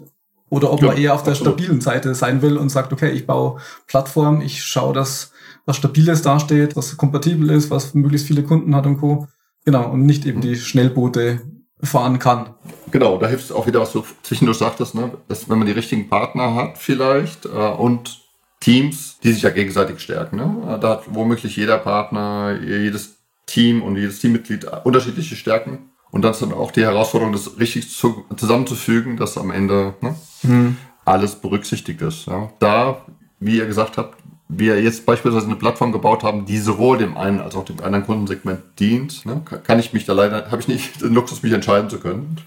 Oder ob ja, man eher auf der absolut. stabilen Seite sein will und sagt, okay, ich baue Plattform, ich schaue, dass was Stabiles dasteht, was kompatibel ist, was möglichst viele Kunden hat und Co. Genau, und nicht eben die Schnellboote fahren kann. Genau, da hilft es auch wieder, was du zwischendurch sagtest, ne? dass wenn man die richtigen Partner hat vielleicht äh, und Teams, die sich ja gegenseitig stärken. Ne? Da hat womöglich jeder Partner, jedes Team und jedes Teammitglied unterschiedliche Stärken. Und dann ist dann auch die Herausforderung, das richtig zu, zusammenzufügen, dass am Ende ne, mhm. alles berücksichtigt ist. Ja? Da, wie ihr gesagt habt, wir jetzt beispielsweise eine Plattform gebaut haben, die sowohl dem einen als auch dem anderen Kundensegment dient, ne, kann ich mich da leider, habe ich nicht den Luxus, mich entscheiden zu können.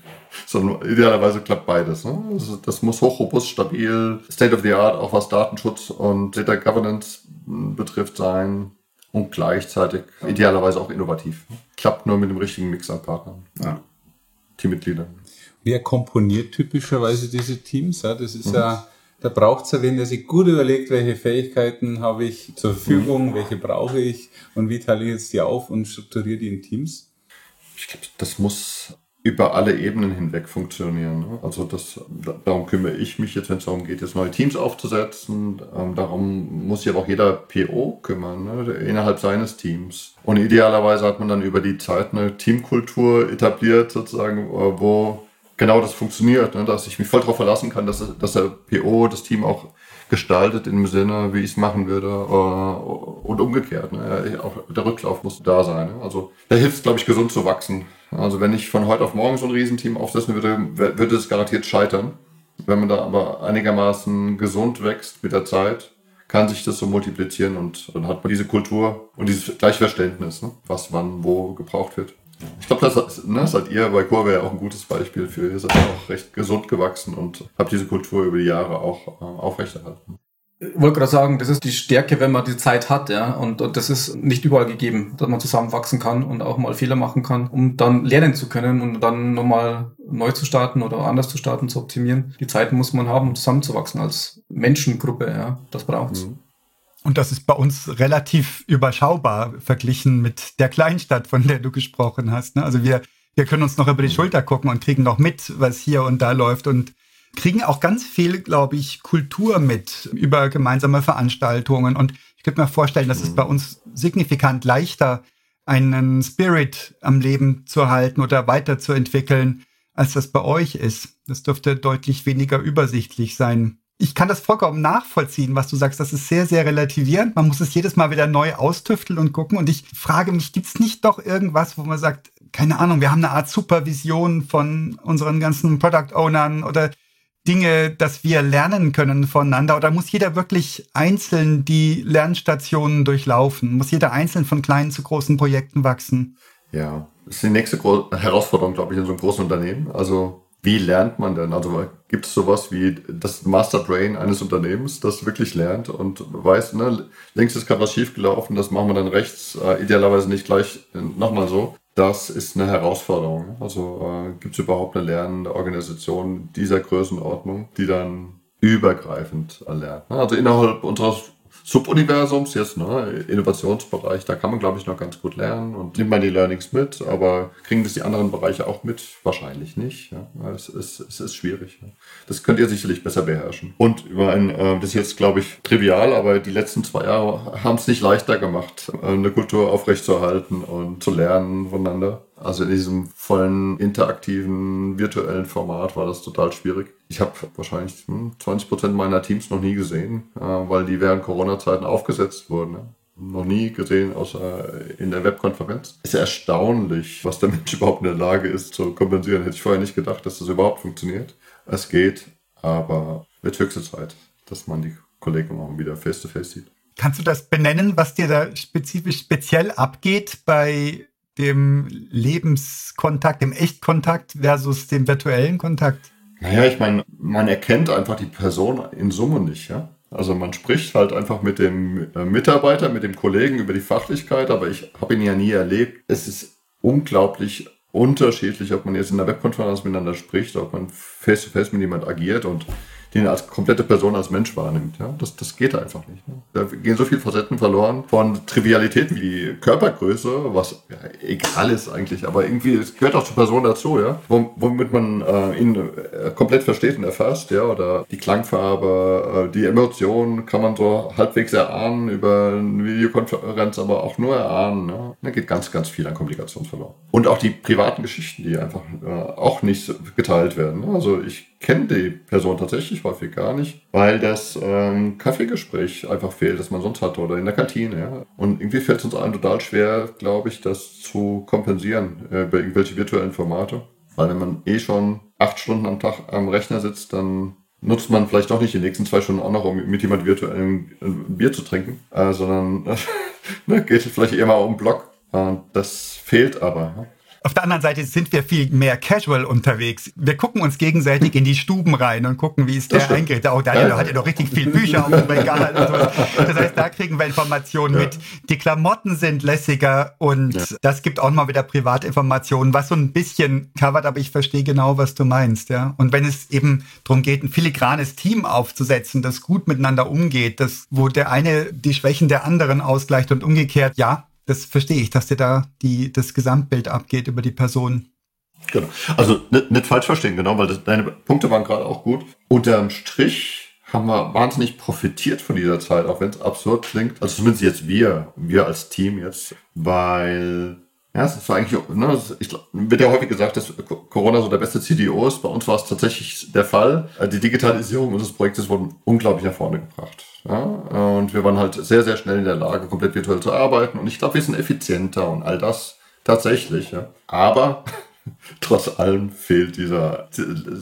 Sondern idealerweise klappt beides. Ne? Also das muss hochrobust, stabil, State of the Art, auch was Datenschutz und Data Governance betrifft sein und gleichzeitig idealerweise auch innovativ. Klappt nur mit dem richtigen Mix an Partnern, ja. Teammitgliedern. Wer komponiert typischerweise diese Teams? Ja, das ist mhm. ja Da braucht es wen, der sich gut überlegt, welche Fähigkeiten habe ich zur Verfügung, mhm. welche brauche ich und wie teile ich jetzt die auf und strukturiere die in Teams. Ich glaube, das muss über alle Ebenen hinweg funktionieren. Ne? Also das, darum kümmere ich mich jetzt, wenn es darum geht, jetzt neue Teams aufzusetzen. Ähm, darum muss sich aber auch jeder PO kümmern, ne? innerhalb seines Teams. Und idealerweise hat man dann über die Zeit eine Teamkultur etabliert, sozusagen, wo genau das funktioniert, ne? dass ich mich voll darauf verlassen kann, dass, dass der PO das Team auch gestaltet im Sinne, wie ich es machen würde äh, und umgekehrt. Ne? Auch der Rücklauf muss da sein. Ne? Also da hilft es, glaube ich, gesund zu wachsen. Also wenn ich von heute auf morgen so ein Riesenteam aufsetzen würde, würde es garantiert scheitern. Wenn man da aber einigermaßen gesund wächst mit der Zeit, kann sich das so multiplizieren und dann hat man diese Kultur und dieses Gleichverständnis, ne? was wann wo gebraucht wird. Ich glaube, das ne, seid ihr bei Kurve ja auch ein gutes Beispiel für. Ihr seid auch recht gesund gewachsen und habt diese Kultur über die Jahre auch äh, aufrechterhalten. Ich wollte gerade sagen, das ist die Stärke, wenn man die Zeit hat, ja. Und, und das ist nicht überall gegeben, dass man zusammenwachsen kann und auch mal Fehler machen kann, um dann lernen zu können und dann nochmal neu zu starten oder anders zu starten, zu optimieren. Die Zeit muss man haben, um zusammenzuwachsen als Menschengruppe, ja. Das braucht's. Mhm. Und das ist bei uns relativ überschaubar verglichen mit der Kleinstadt, von der du gesprochen hast. Ne? Also wir, wir können uns noch über die Schulter gucken und kriegen noch mit, was hier und da läuft und kriegen auch ganz viel, glaube ich, Kultur mit über gemeinsame Veranstaltungen. Und ich könnte mir vorstellen, dass es bei uns signifikant leichter, einen Spirit am Leben zu halten oder weiterzuentwickeln, als das bei euch ist. Das dürfte deutlich weniger übersichtlich sein ich kann das vollkommen nachvollziehen, was du sagst. Das ist sehr, sehr relativierend. Man muss es jedes Mal wieder neu austüfteln und gucken. Und ich frage mich, gibt es nicht doch irgendwas, wo man sagt, keine Ahnung, wir haben eine Art Supervision von unseren ganzen Product Ownern oder Dinge, dass wir lernen können voneinander? Oder muss jeder wirklich einzeln die Lernstationen durchlaufen? Muss jeder einzeln von kleinen zu großen Projekten wachsen? Ja, das ist die nächste Herausforderung, glaube ich, in so einem großen Unternehmen. Also wie lernt man denn? Also gibt es sowas wie das Masterbrain eines Unternehmens, das wirklich lernt und weiß, ne, links ist gerade was schiefgelaufen, das machen wir dann rechts, äh, idealerweise nicht gleich äh, nochmal so. Das ist eine Herausforderung. Also äh, gibt es überhaupt eine lernende Organisation dieser Größenordnung, die dann übergreifend erlernt? Ne? Also innerhalb unseres Subuniversums jetzt, ne, Innovationsbereich, da kann man, glaube ich, noch ganz gut lernen und nimmt man die Learnings mit, aber kriegen das die anderen Bereiche auch mit? Wahrscheinlich nicht. Ja. Es, ist, es ist schwierig. Ja. Das könnt ihr sicherlich besser beherrschen. Und über ein, äh, das ist jetzt, glaube ich, trivial, aber die letzten zwei Jahre haben es nicht leichter gemacht, eine Kultur aufrechtzuerhalten und zu lernen voneinander. Also in diesem vollen interaktiven virtuellen Format war das total schwierig. Ich habe wahrscheinlich 20 hm, Prozent meiner Teams noch nie gesehen, äh, weil die während Corona-Zeiten aufgesetzt wurden. Noch nie gesehen, außer in der Webkonferenz. Ist erstaunlich, was der Mensch überhaupt in der Lage ist zu kompensieren. Hätte ich vorher nicht gedacht, dass das überhaupt funktioniert. Es geht, aber wird höchste Zeit, dass man die Kollegen auch wieder face-to-face -face sieht. Kannst du das benennen, was dir da spezifisch speziell abgeht bei dem Lebenskontakt, dem Echtkontakt versus dem virtuellen Kontakt? Naja, ich meine, man erkennt einfach die Person in Summe nicht, ja. Also man spricht halt einfach mit dem äh, Mitarbeiter, mit dem Kollegen über die Fachlichkeit, aber ich habe ihn ja nie erlebt. Es ist unglaublich unterschiedlich, ob man jetzt in der Webkonferenz miteinander spricht, ob man face-to-face -face mit jemand agiert und den als komplette Person als Mensch wahrnimmt. Ja? Das, das geht einfach nicht. Ne? Da gehen so viele Facetten verloren von Trivialitäten wie die Körpergröße, was ja, egal ist eigentlich, aber irgendwie es gehört auch zur Person dazu, ja, womit man äh, ihn äh, komplett versteht und erfasst, ja, oder die Klangfarbe, äh, die Emotionen kann man so halbwegs erahnen über eine Videokonferenz, aber auch nur erahnen. Ne? Da geht ganz, ganz viel an Kommunikation verloren. Und auch die privaten Geschichten, die einfach äh, auch nicht geteilt werden. Ne? Also ich kenne die Person tatsächlich häufig gar nicht, weil das ähm, Kaffeegespräch einfach fehlt, das man sonst hatte oder in der Kantine. Ja. Und irgendwie fällt es uns allen total schwer, glaube ich, das zu kompensieren äh, über irgendwelche virtuellen Formate. Weil wenn man eh schon acht Stunden am Tag am Rechner sitzt, dann nutzt man vielleicht doch nicht die nächsten zwei Stunden auch noch, um mit jemand virtuell ein Bier zu trinken, äh, sondern ne, geht vielleicht eher mal um den Block. Äh, das fehlt aber. Auf der anderen Seite sind wir viel mehr casual unterwegs. Wir gucken uns gegenseitig in die Stuben rein und gucken, wie es der eingerichtet. Auch Daniel ja. hat ja noch richtig viel Bücher auf dem Regal. Und so. Das heißt, da kriegen wir Informationen ja. mit. Die Klamotten sind lässiger und ja. das gibt auch mal wieder Privatinformationen, was so ein bisschen covert, aber ich verstehe genau, was du meinst. Ja. Und wenn es eben darum geht, ein filigranes Team aufzusetzen, das gut miteinander umgeht, das, wo der eine die Schwächen der anderen ausgleicht und umgekehrt, ja, das verstehe ich, dass dir da die, das Gesamtbild abgeht über die Person. Genau. Also nicht, nicht falsch verstehen, genau, weil das, deine Punkte waren gerade auch gut. Unterm Strich haben wir wahnsinnig profitiert von dieser Zeit, auch wenn es absurd klingt. Also zumindest jetzt wir, wir als Team jetzt, weil ja, es ist eigentlich, ne, ich, wird ja häufig gesagt, dass Corona so der beste CDO ist. Bei uns war es tatsächlich der Fall. Die Digitalisierung unseres Projektes wurde unglaublich nach vorne gebracht. Ja, und wir waren halt sehr, sehr schnell in der Lage, komplett virtuell zu arbeiten. Und ich glaube, wir sind effizienter und all das tatsächlich. Ja. Aber trotz allem fehlt dieser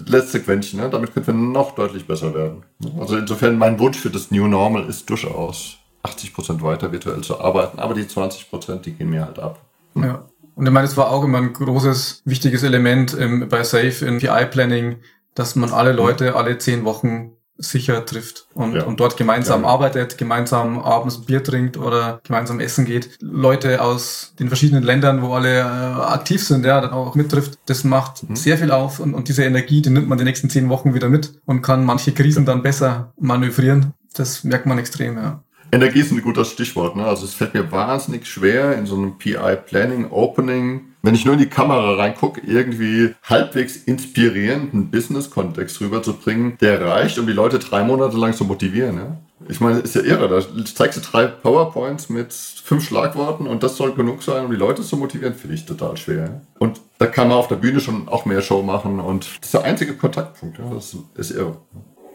letzte Quäntchen. Ne? Damit könnten wir noch deutlich besser werden. Also insofern mein Wunsch für das New Normal ist durchaus 80 Prozent weiter virtuell zu arbeiten. Aber die 20 Prozent, die gehen mir halt ab. Ja. Und ich meine, es war auch immer ein großes, wichtiges Element im, bei Safe in PI-Planning, dass man alle Leute alle zehn Wochen sicher trifft und, ja. und dort gemeinsam ja. arbeitet, gemeinsam abends Bier trinkt oder gemeinsam essen geht. Leute aus den verschiedenen Ländern, wo alle äh, aktiv sind, ja, dann auch mittrifft, das macht mhm. sehr viel auf und, und diese Energie, die nimmt man die nächsten zehn Wochen wieder mit und kann manche Krisen dann besser manövrieren. Das merkt man extrem, ja. Energie ist ein gutes Stichwort. Ne? Also es fällt mir wahnsinnig schwer in so einem PI Planning Opening, wenn ich nur in die Kamera reingucke, irgendwie halbwegs inspirierenden Business-Kontext rüberzubringen, der reicht, um die Leute drei Monate lang zu motivieren. Ja? Ich meine, ist ja irre. Da zeigst du drei PowerPoints mit fünf Schlagworten und das soll genug sein, um die Leute zu motivieren, finde ich total schwer. Und da kann man auf der Bühne schon auch mehr Show machen und das ist der einzige Kontaktpunkt. Ja? Das ist irre.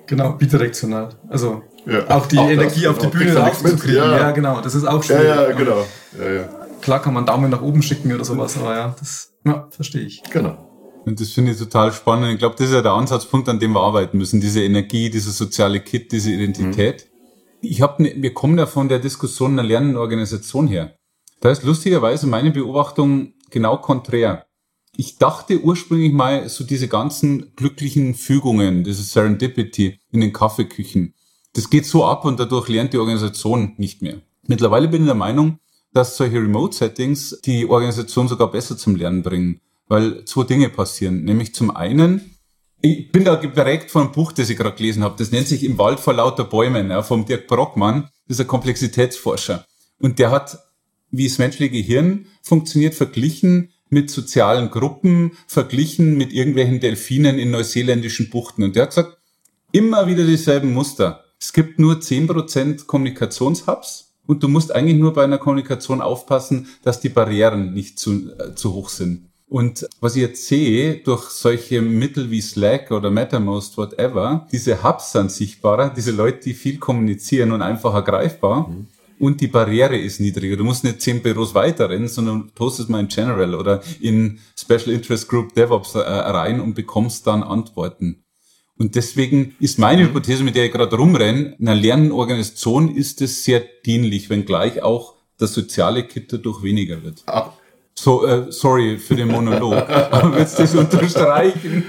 Genau, bidirektional. Also ja, auch die auch Energie das, auf die Bühne rauszukriegen. Ja. ja. genau, das ist auch schwierig. Ja, ja, genau. Ja, ja. Klar kann man Daumen nach oben schicken oder sowas, aber ja, das ja, verstehe ich. Genau. Und das finde ich total spannend. Ich glaube, das ist ja der Ansatzpunkt, an dem wir arbeiten müssen. Diese Energie, dieser soziale Kit, diese Identität. Mhm. Ich habe, ne, wir kommen ja von der Diskussion einer lernenden Organisation her. Da ist lustigerweise meine Beobachtung genau konträr ich dachte ursprünglich mal so diese ganzen glücklichen Fügungen, diese Serendipity in den Kaffeeküchen. Das geht so ab und dadurch lernt die Organisation nicht mehr. Mittlerweile bin ich der Meinung, dass solche Remote-Settings die Organisation sogar besser zum Lernen bringen, weil zwei Dinge passieren. Nämlich zum einen, ich bin da geprägt von einem Buch, das ich gerade gelesen habe. Das nennt sich Im Wald vor lauter Bäumen, ja, vom Dirk Brockmann. Das ist ein Komplexitätsforscher. Und der hat, wie das menschliche Gehirn funktioniert, verglichen mit sozialen Gruppen verglichen mit irgendwelchen Delfinen in neuseeländischen Buchten. Und der hat gesagt, immer wieder dieselben Muster. Es gibt nur zehn Prozent Kommunikationshubs und du musst eigentlich nur bei einer Kommunikation aufpassen, dass die Barrieren nicht zu, äh, zu hoch sind. Und was ich jetzt sehe, durch solche Mittel wie Slack oder MetaMost, whatever, diese Hubs sind sichtbarer, diese Leute, die viel kommunizieren und einfacher greifbar. Mhm und die Barriere ist niedriger. Du musst nicht zehn Büros weiterrennen, sondern postest mal in General oder in Special Interest Group DevOps äh, rein und bekommst dann Antworten. Und deswegen ist meine mhm. Hypothese, mit der ich gerade rumrenne, einer Lernorganisation ist es sehr dienlich, wenngleich auch das soziale Kit dadurch weniger wird. Ah. So, äh, sorry für den Monolog, aber willst du das unterstreichen?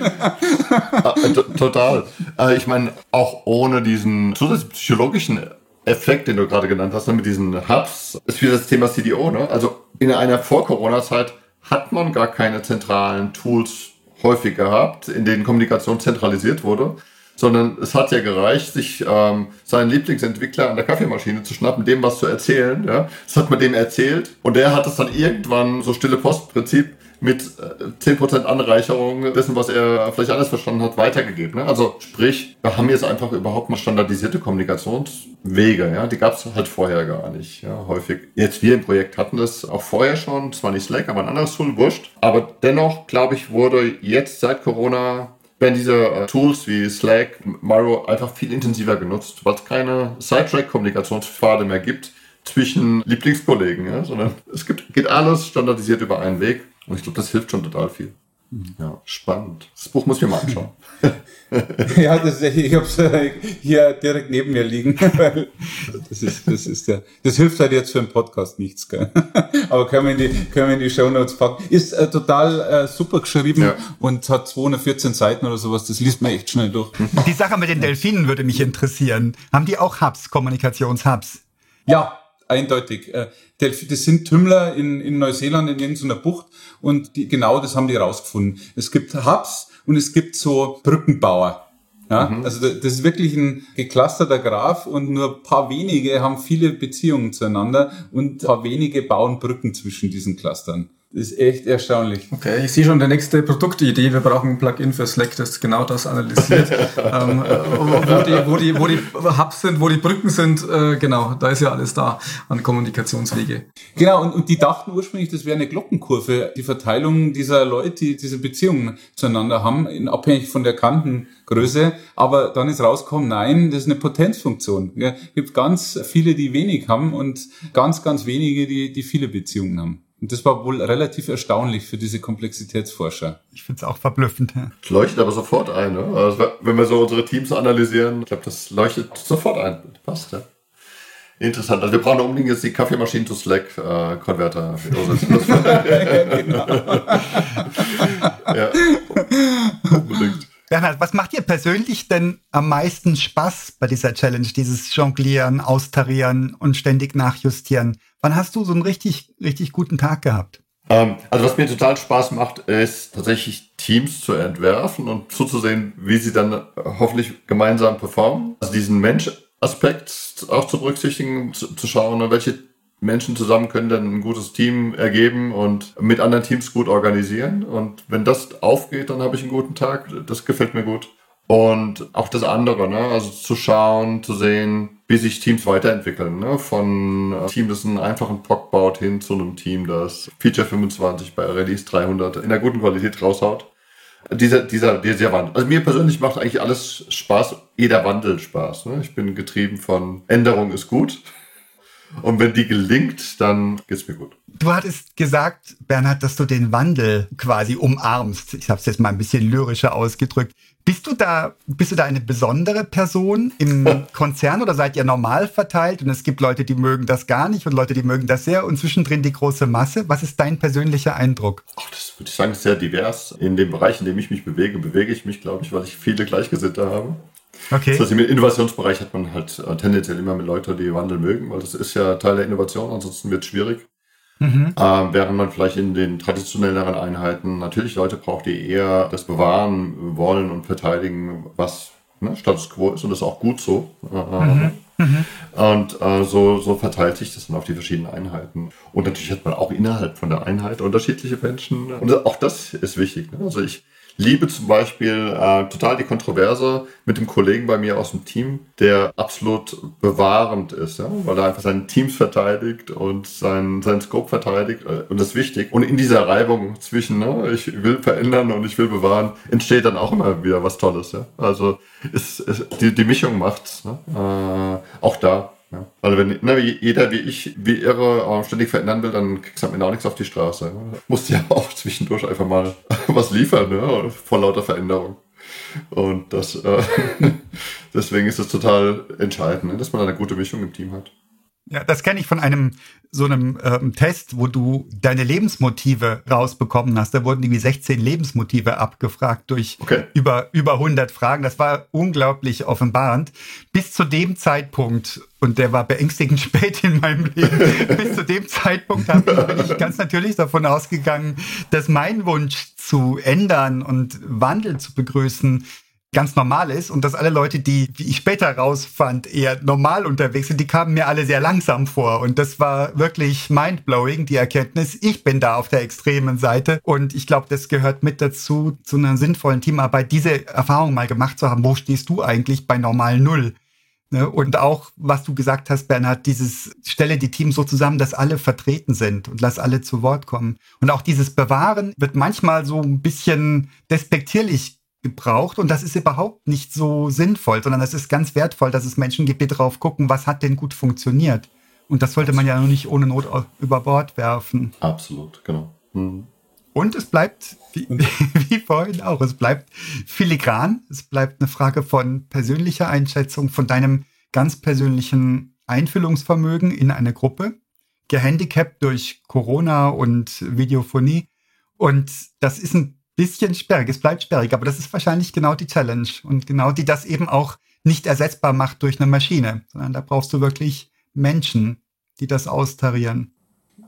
Ah, äh, total. Äh, ich meine, auch ohne diesen zusätzlichen psychologischen Effekt, den du gerade genannt hast, ne, mit diesen Hubs, ist wieder das Thema CDO. Ne? Also in einer Vor-Corona-Zeit hat man gar keine zentralen Tools häufig gehabt, in denen Kommunikation zentralisiert wurde, sondern es hat ja gereicht, sich ähm, seinen Lieblingsentwickler an der Kaffeemaschine zu schnappen, dem was zu erzählen. Ja? Das hat man dem erzählt und der hat es dann irgendwann, so stille Postprinzip, mit 10% äh, Anreicherung dessen, was er vielleicht alles verstanden hat, weitergegeben. Ne? Also sprich, wir haben jetzt einfach überhaupt mal standardisierte Kommunikationswege. Ja? Die gab es halt vorher gar nicht, ja, häufig. Jetzt wir im Projekt hatten das auch vorher schon, zwar nicht Slack, aber ein anderes Tool, wurscht. Aber dennoch, glaube ich, wurde jetzt seit Corona werden diese äh, Tools wie Slack, Miro einfach viel intensiver genutzt, weil es keine Sidetrack-Kommunikationspfade mehr gibt zwischen Lieblingskollegen, ja, sondern es gibt, geht alles standardisiert über einen Weg. Und ich glaube, das hilft schon total viel. Ja, spannend. Das Buch muss ich mir mal anschauen. ja, das, ich habe es äh, hier direkt neben mir liegen. das, ist, das, ist der, das hilft halt jetzt für einen Podcast nichts. Gell? Aber können wir in die, können wir in die Show Notes packen. Ist äh, total äh, super geschrieben ja. und hat 214 Seiten oder sowas. Das liest man echt schnell durch. Die Sache mit den Delfinen würde mich interessieren. Haben die auch Hubs, Kommunikationshubs? Ja, eindeutig. Äh, das sind Tümmler in, in Neuseeland in irgendeiner Bucht und die, genau das haben die rausgefunden. Es gibt Hubs und es gibt so Brückenbauer. Ja, mhm. also das ist wirklich ein geclusterter Graph und nur ein paar wenige haben viele Beziehungen zueinander und ein paar wenige bauen Brücken zwischen diesen Clustern. Das ist echt erstaunlich. Okay, ich sehe schon die nächste Produktidee. Wir brauchen ein Plugin für Slack, das genau das analysiert. ähm, äh, wo, die, wo, die, wo die Hubs sind, wo die Brücken sind, äh, genau, da ist ja alles da an Kommunikationswege. Genau, und, und die dachten ursprünglich, das wäre eine Glockenkurve, die Verteilung dieser Leute, die diese Beziehungen zueinander haben, in, abhängig von der Kantengröße. Aber dann ist rausgekommen, nein, das ist eine Potenzfunktion. Es gibt ganz viele, die wenig haben und ganz, ganz wenige, die, die viele Beziehungen haben. Und das war wohl relativ erstaunlich für diese Komplexitätsforscher. Ich finde es auch verblüffend. Ja. Das leuchtet aber sofort ein. Ne? Also, wenn wir so unsere Teams analysieren, ich glaube, das leuchtet sofort ein. Passt, ja. Interessant. Also wir brauchen unbedingt jetzt die Kaffeemaschine to Slack äh, Konverter. ja, genau. ja, unbedingt. Bernhard, was macht dir persönlich denn am meisten Spaß bei dieser Challenge, dieses Jonglieren, Austarieren und ständig nachjustieren? Wann hast du so einen richtig, richtig guten Tag gehabt? Ähm, also was mir total Spaß macht, ist tatsächlich Teams zu entwerfen und zuzusehen, wie sie dann hoffentlich gemeinsam performen. Also diesen Mensch-Aspekt auch zu berücksichtigen, zu, zu schauen, welche Menschen zusammen können dann ein gutes Team ergeben und mit anderen Teams gut organisieren. Und wenn das aufgeht, dann habe ich einen guten Tag. Das gefällt mir gut. Und auch das andere, ne? also zu schauen, zu sehen, wie sich Teams weiterentwickeln. Ne? Von äh, Team, das einen einfachen POC baut, hin zu einem Team, das Feature 25 bei Release 300 in einer guten Qualität raushaut. Dieser, dieser, dieser Wandel. Also mir persönlich macht eigentlich alles Spaß, jeder Wandel Spaß. Ne? Ich bin getrieben von Änderung ist gut. Und wenn die gelingt, dann geht's mir gut. Du hattest gesagt, Bernhard, dass du den Wandel quasi umarmst. Ich habe es jetzt mal ein bisschen lyrischer ausgedrückt. Bist du da, bist du da eine besondere Person im Konzern oder seid ihr normal verteilt und es gibt Leute, die mögen das gar nicht und Leute, die mögen das sehr und zwischendrin die große Masse? Was ist dein persönlicher Eindruck? Ach, das würde ich sagen, ist sehr divers. In dem Bereich, in dem ich mich bewege, bewege ich mich, glaube ich, weil ich viele Gleichgesinnte habe. Okay. Das heißt, im Innovationsbereich hat man halt äh, tendenziell immer mit Leuten, die Wandel mögen, weil das ist ja Teil der Innovation, ansonsten wird es schwierig. Mhm. Äh, während man vielleicht in den traditionelleren Einheiten natürlich Leute braucht, die eher das bewahren wollen und verteidigen, was ne, Status quo ist und das ist auch gut so. Mhm. Mhm. Und äh, so, so verteilt sich das dann auf die verschiedenen Einheiten. Und natürlich hat man auch innerhalb von der Einheit unterschiedliche Menschen. Und auch das ist wichtig. Ne? Also ich, liebe zum Beispiel äh, total die Kontroverse mit dem Kollegen bei mir aus dem Team, der absolut bewahrend ist, ja? weil er einfach seine Teams verteidigt und sein, sein Scope verteidigt äh, und das ist wichtig. Und in dieser Reibung zwischen, ne, ich will verändern und ich will bewahren, entsteht dann auch immer wieder was Tolles. Ja? Also ist, ist, die, die Mischung macht's. Ne? Äh, auch da ja. Also wenn ne, jeder wie ich, wie irre äh, ständig verändern will, dann kriegst du am Ende auch nichts auf die Straße. Ne? Musst ja auch zwischendurch einfach mal was liefern, ne? vor lauter Veränderung. Und das, äh, deswegen ist es total entscheidend, ne? dass man eine gute Mischung im Team hat. Ja, das kenne ich von einem so einem ähm, Test, wo du deine Lebensmotive rausbekommen hast. Da wurden irgendwie 16 Lebensmotive abgefragt durch okay. über über 100 Fragen. Das war unglaublich offenbarend. Bis zu dem Zeitpunkt und der war beängstigend spät in meinem Leben. Bis zu dem Zeitpunkt bin ich ganz natürlich davon ausgegangen, dass mein Wunsch zu ändern und Wandel zu begrüßen ganz normal ist und dass alle Leute, die, wie ich später rausfand, eher normal unterwegs sind, die kamen mir alle sehr langsam vor. Und das war wirklich mindblowing, die Erkenntnis. Ich bin da auf der extremen Seite und ich glaube, das gehört mit dazu, zu einer sinnvollen Teamarbeit, diese Erfahrung mal gemacht zu haben. Wo stehst du eigentlich bei normal Null? Ne? Und auch, was du gesagt hast, Bernhard, dieses stelle die Teams so zusammen, dass alle vertreten sind und lass alle zu Wort kommen. Und auch dieses Bewahren wird manchmal so ein bisschen despektierlich gebraucht und das ist überhaupt nicht so sinnvoll, sondern es ist ganz wertvoll, dass es Menschen gibt, die drauf gucken, was hat denn gut funktioniert. Und das sollte man ja noch nicht ohne Not über Bord werfen. Absolut, genau. Mhm. Und es bleibt, wie, wie, vorhin auch, es bleibt filigran. Es bleibt eine Frage von persönlicher Einschätzung, von deinem ganz persönlichen Einfühlungsvermögen in eine Gruppe, gehandicapt durch Corona und Videophonie. Und das ist ein bisschen sperrig. Es bleibt sperrig, aber das ist wahrscheinlich genau die Challenge und genau die das eben auch nicht ersetzbar macht durch eine Maschine, sondern da brauchst du wirklich Menschen, die das austarieren.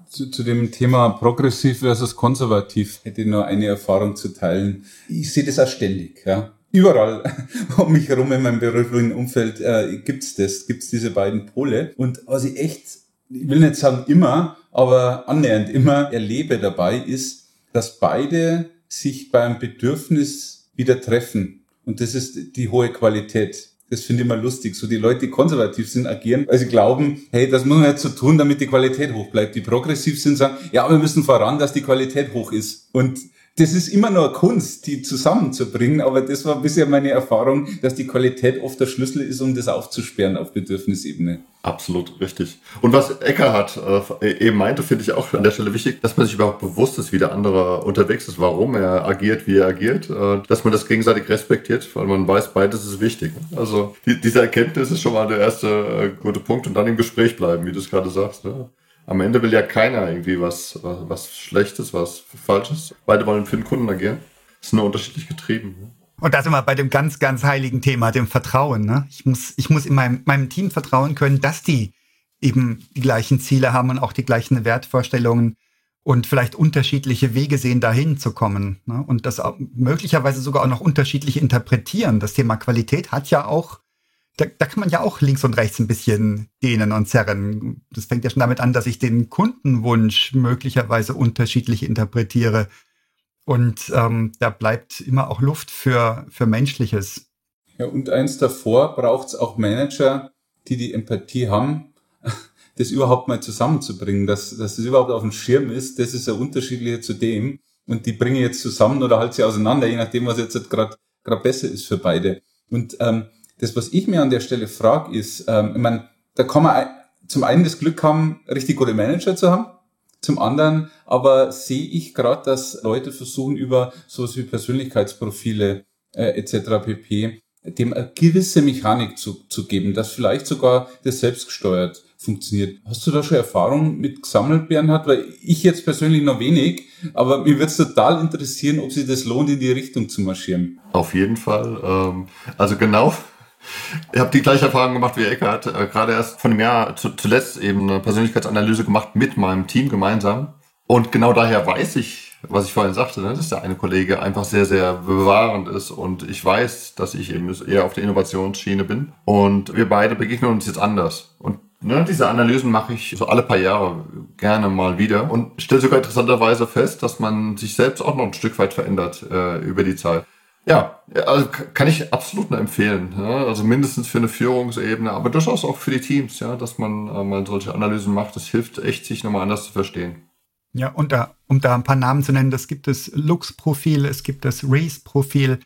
Zu, zu dem Thema progressiv versus konservativ hätte ich nur eine Erfahrung zu teilen. Ich sehe das auch ständig. Ja. Überall um mich herum in meinem beruflichen Umfeld äh, gibt's das, gibt's diese beiden Pole. Und was ich echt, ich will nicht sagen immer, aber annähernd immer erlebe dabei, ist, dass beide sich beim Bedürfnis wieder treffen. Und das ist die hohe Qualität. Das finde ich mal lustig. So die Leute, die konservativ sind, agieren, weil sie glauben, hey, das muss man jetzt so tun, damit die Qualität hoch bleibt. Die progressiv sind, sagen, ja, wir müssen voran, dass die Qualität hoch ist. Und das ist immer nur Kunst, die zusammenzubringen, aber das war bisher meine Erfahrung, dass die Qualität oft der Schlüssel ist, um das aufzusperren auf Bedürfnisebene. Absolut richtig. Und was Eckhart äh, eben meinte, finde ich auch an der Stelle wichtig, dass man sich überhaupt bewusst ist, wie der andere unterwegs ist, warum er agiert, wie er agiert, äh, dass man das gegenseitig respektiert, weil man weiß, beides ist wichtig. Also die, diese Erkenntnis ist schon mal der erste äh, gute Punkt und dann im Gespräch bleiben, wie du es gerade sagst. Ne? Am Ende will ja keiner irgendwie was, was Schlechtes, was Falsches. Beide wollen für den Kunden agieren. Ist nur unterschiedlich getrieben. Ne? Und da sind wir bei dem ganz, ganz heiligen Thema, dem Vertrauen. Ne? Ich muss, ich muss in meinem, meinem Team vertrauen können, dass die eben die gleichen Ziele haben und auch die gleichen Wertvorstellungen und vielleicht unterschiedliche Wege sehen, dahin zu kommen. Ne? Und das möglicherweise sogar auch noch unterschiedlich interpretieren. Das Thema Qualität hat ja auch da, da kann man ja auch links und rechts ein bisschen dehnen und zerren. Das fängt ja schon damit an, dass ich den Kundenwunsch möglicherweise unterschiedlich interpretiere. Und ähm, da bleibt immer auch Luft für, für Menschliches. Ja, und eins davor braucht es auch Manager, die die Empathie haben, das überhaupt mal zusammenzubringen, dass, dass es überhaupt auf dem Schirm ist. Das ist ja unterschiedlicher zu dem. Und die bringe ich jetzt zusammen oder halt sie auseinander, je nachdem, was jetzt gerade gerade besser ist für beide. Und ähm, das, was ich mir an der Stelle frage, ist, ähm, ich meine, da kann man zum einen das Glück haben, richtig gute Manager zu haben, zum anderen aber sehe ich gerade, dass Leute versuchen, über sowas wie Persönlichkeitsprofile äh, etc. pp. dem eine gewisse Mechanik zu, zu geben, dass vielleicht sogar das selbstgesteuert funktioniert. Hast du da schon Erfahrung mit gesammelt, Bernhard? Weil ich jetzt persönlich noch wenig, aber mir würde es total interessieren, ob sich das lohnt, in die Richtung zu marschieren. Auf jeden Fall. Ähm, also genau ich habe die gleiche Erfahrung gemacht wie Eckart. Äh, gerade erst von einem Jahr zu, zuletzt eben eine Persönlichkeitsanalyse gemacht mit meinem Team gemeinsam. Und genau daher weiß ich, was ich vorhin sagte, ne, dass der eine Kollege einfach sehr, sehr bewahrend ist. Und ich weiß, dass ich eben eher auf der Innovationsschiene bin. Und wir beide begegnen uns jetzt anders. Und Ne, diese Analysen mache ich so alle paar Jahre gerne mal wieder und stelle sogar interessanterweise fest, dass man sich selbst auch noch ein Stück weit verändert äh, über die Zeit. Ja, also kann ich absolut nur empfehlen. Ja? Also mindestens für eine Führungsebene, aber durchaus auch für die Teams, ja, dass man äh, mal solche Analysen macht. Das hilft echt, sich nochmal anders zu verstehen. Ja, und da, um da ein paar Namen zu nennen, das gibt es Lux-Profil, es gibt das Reese-Profil.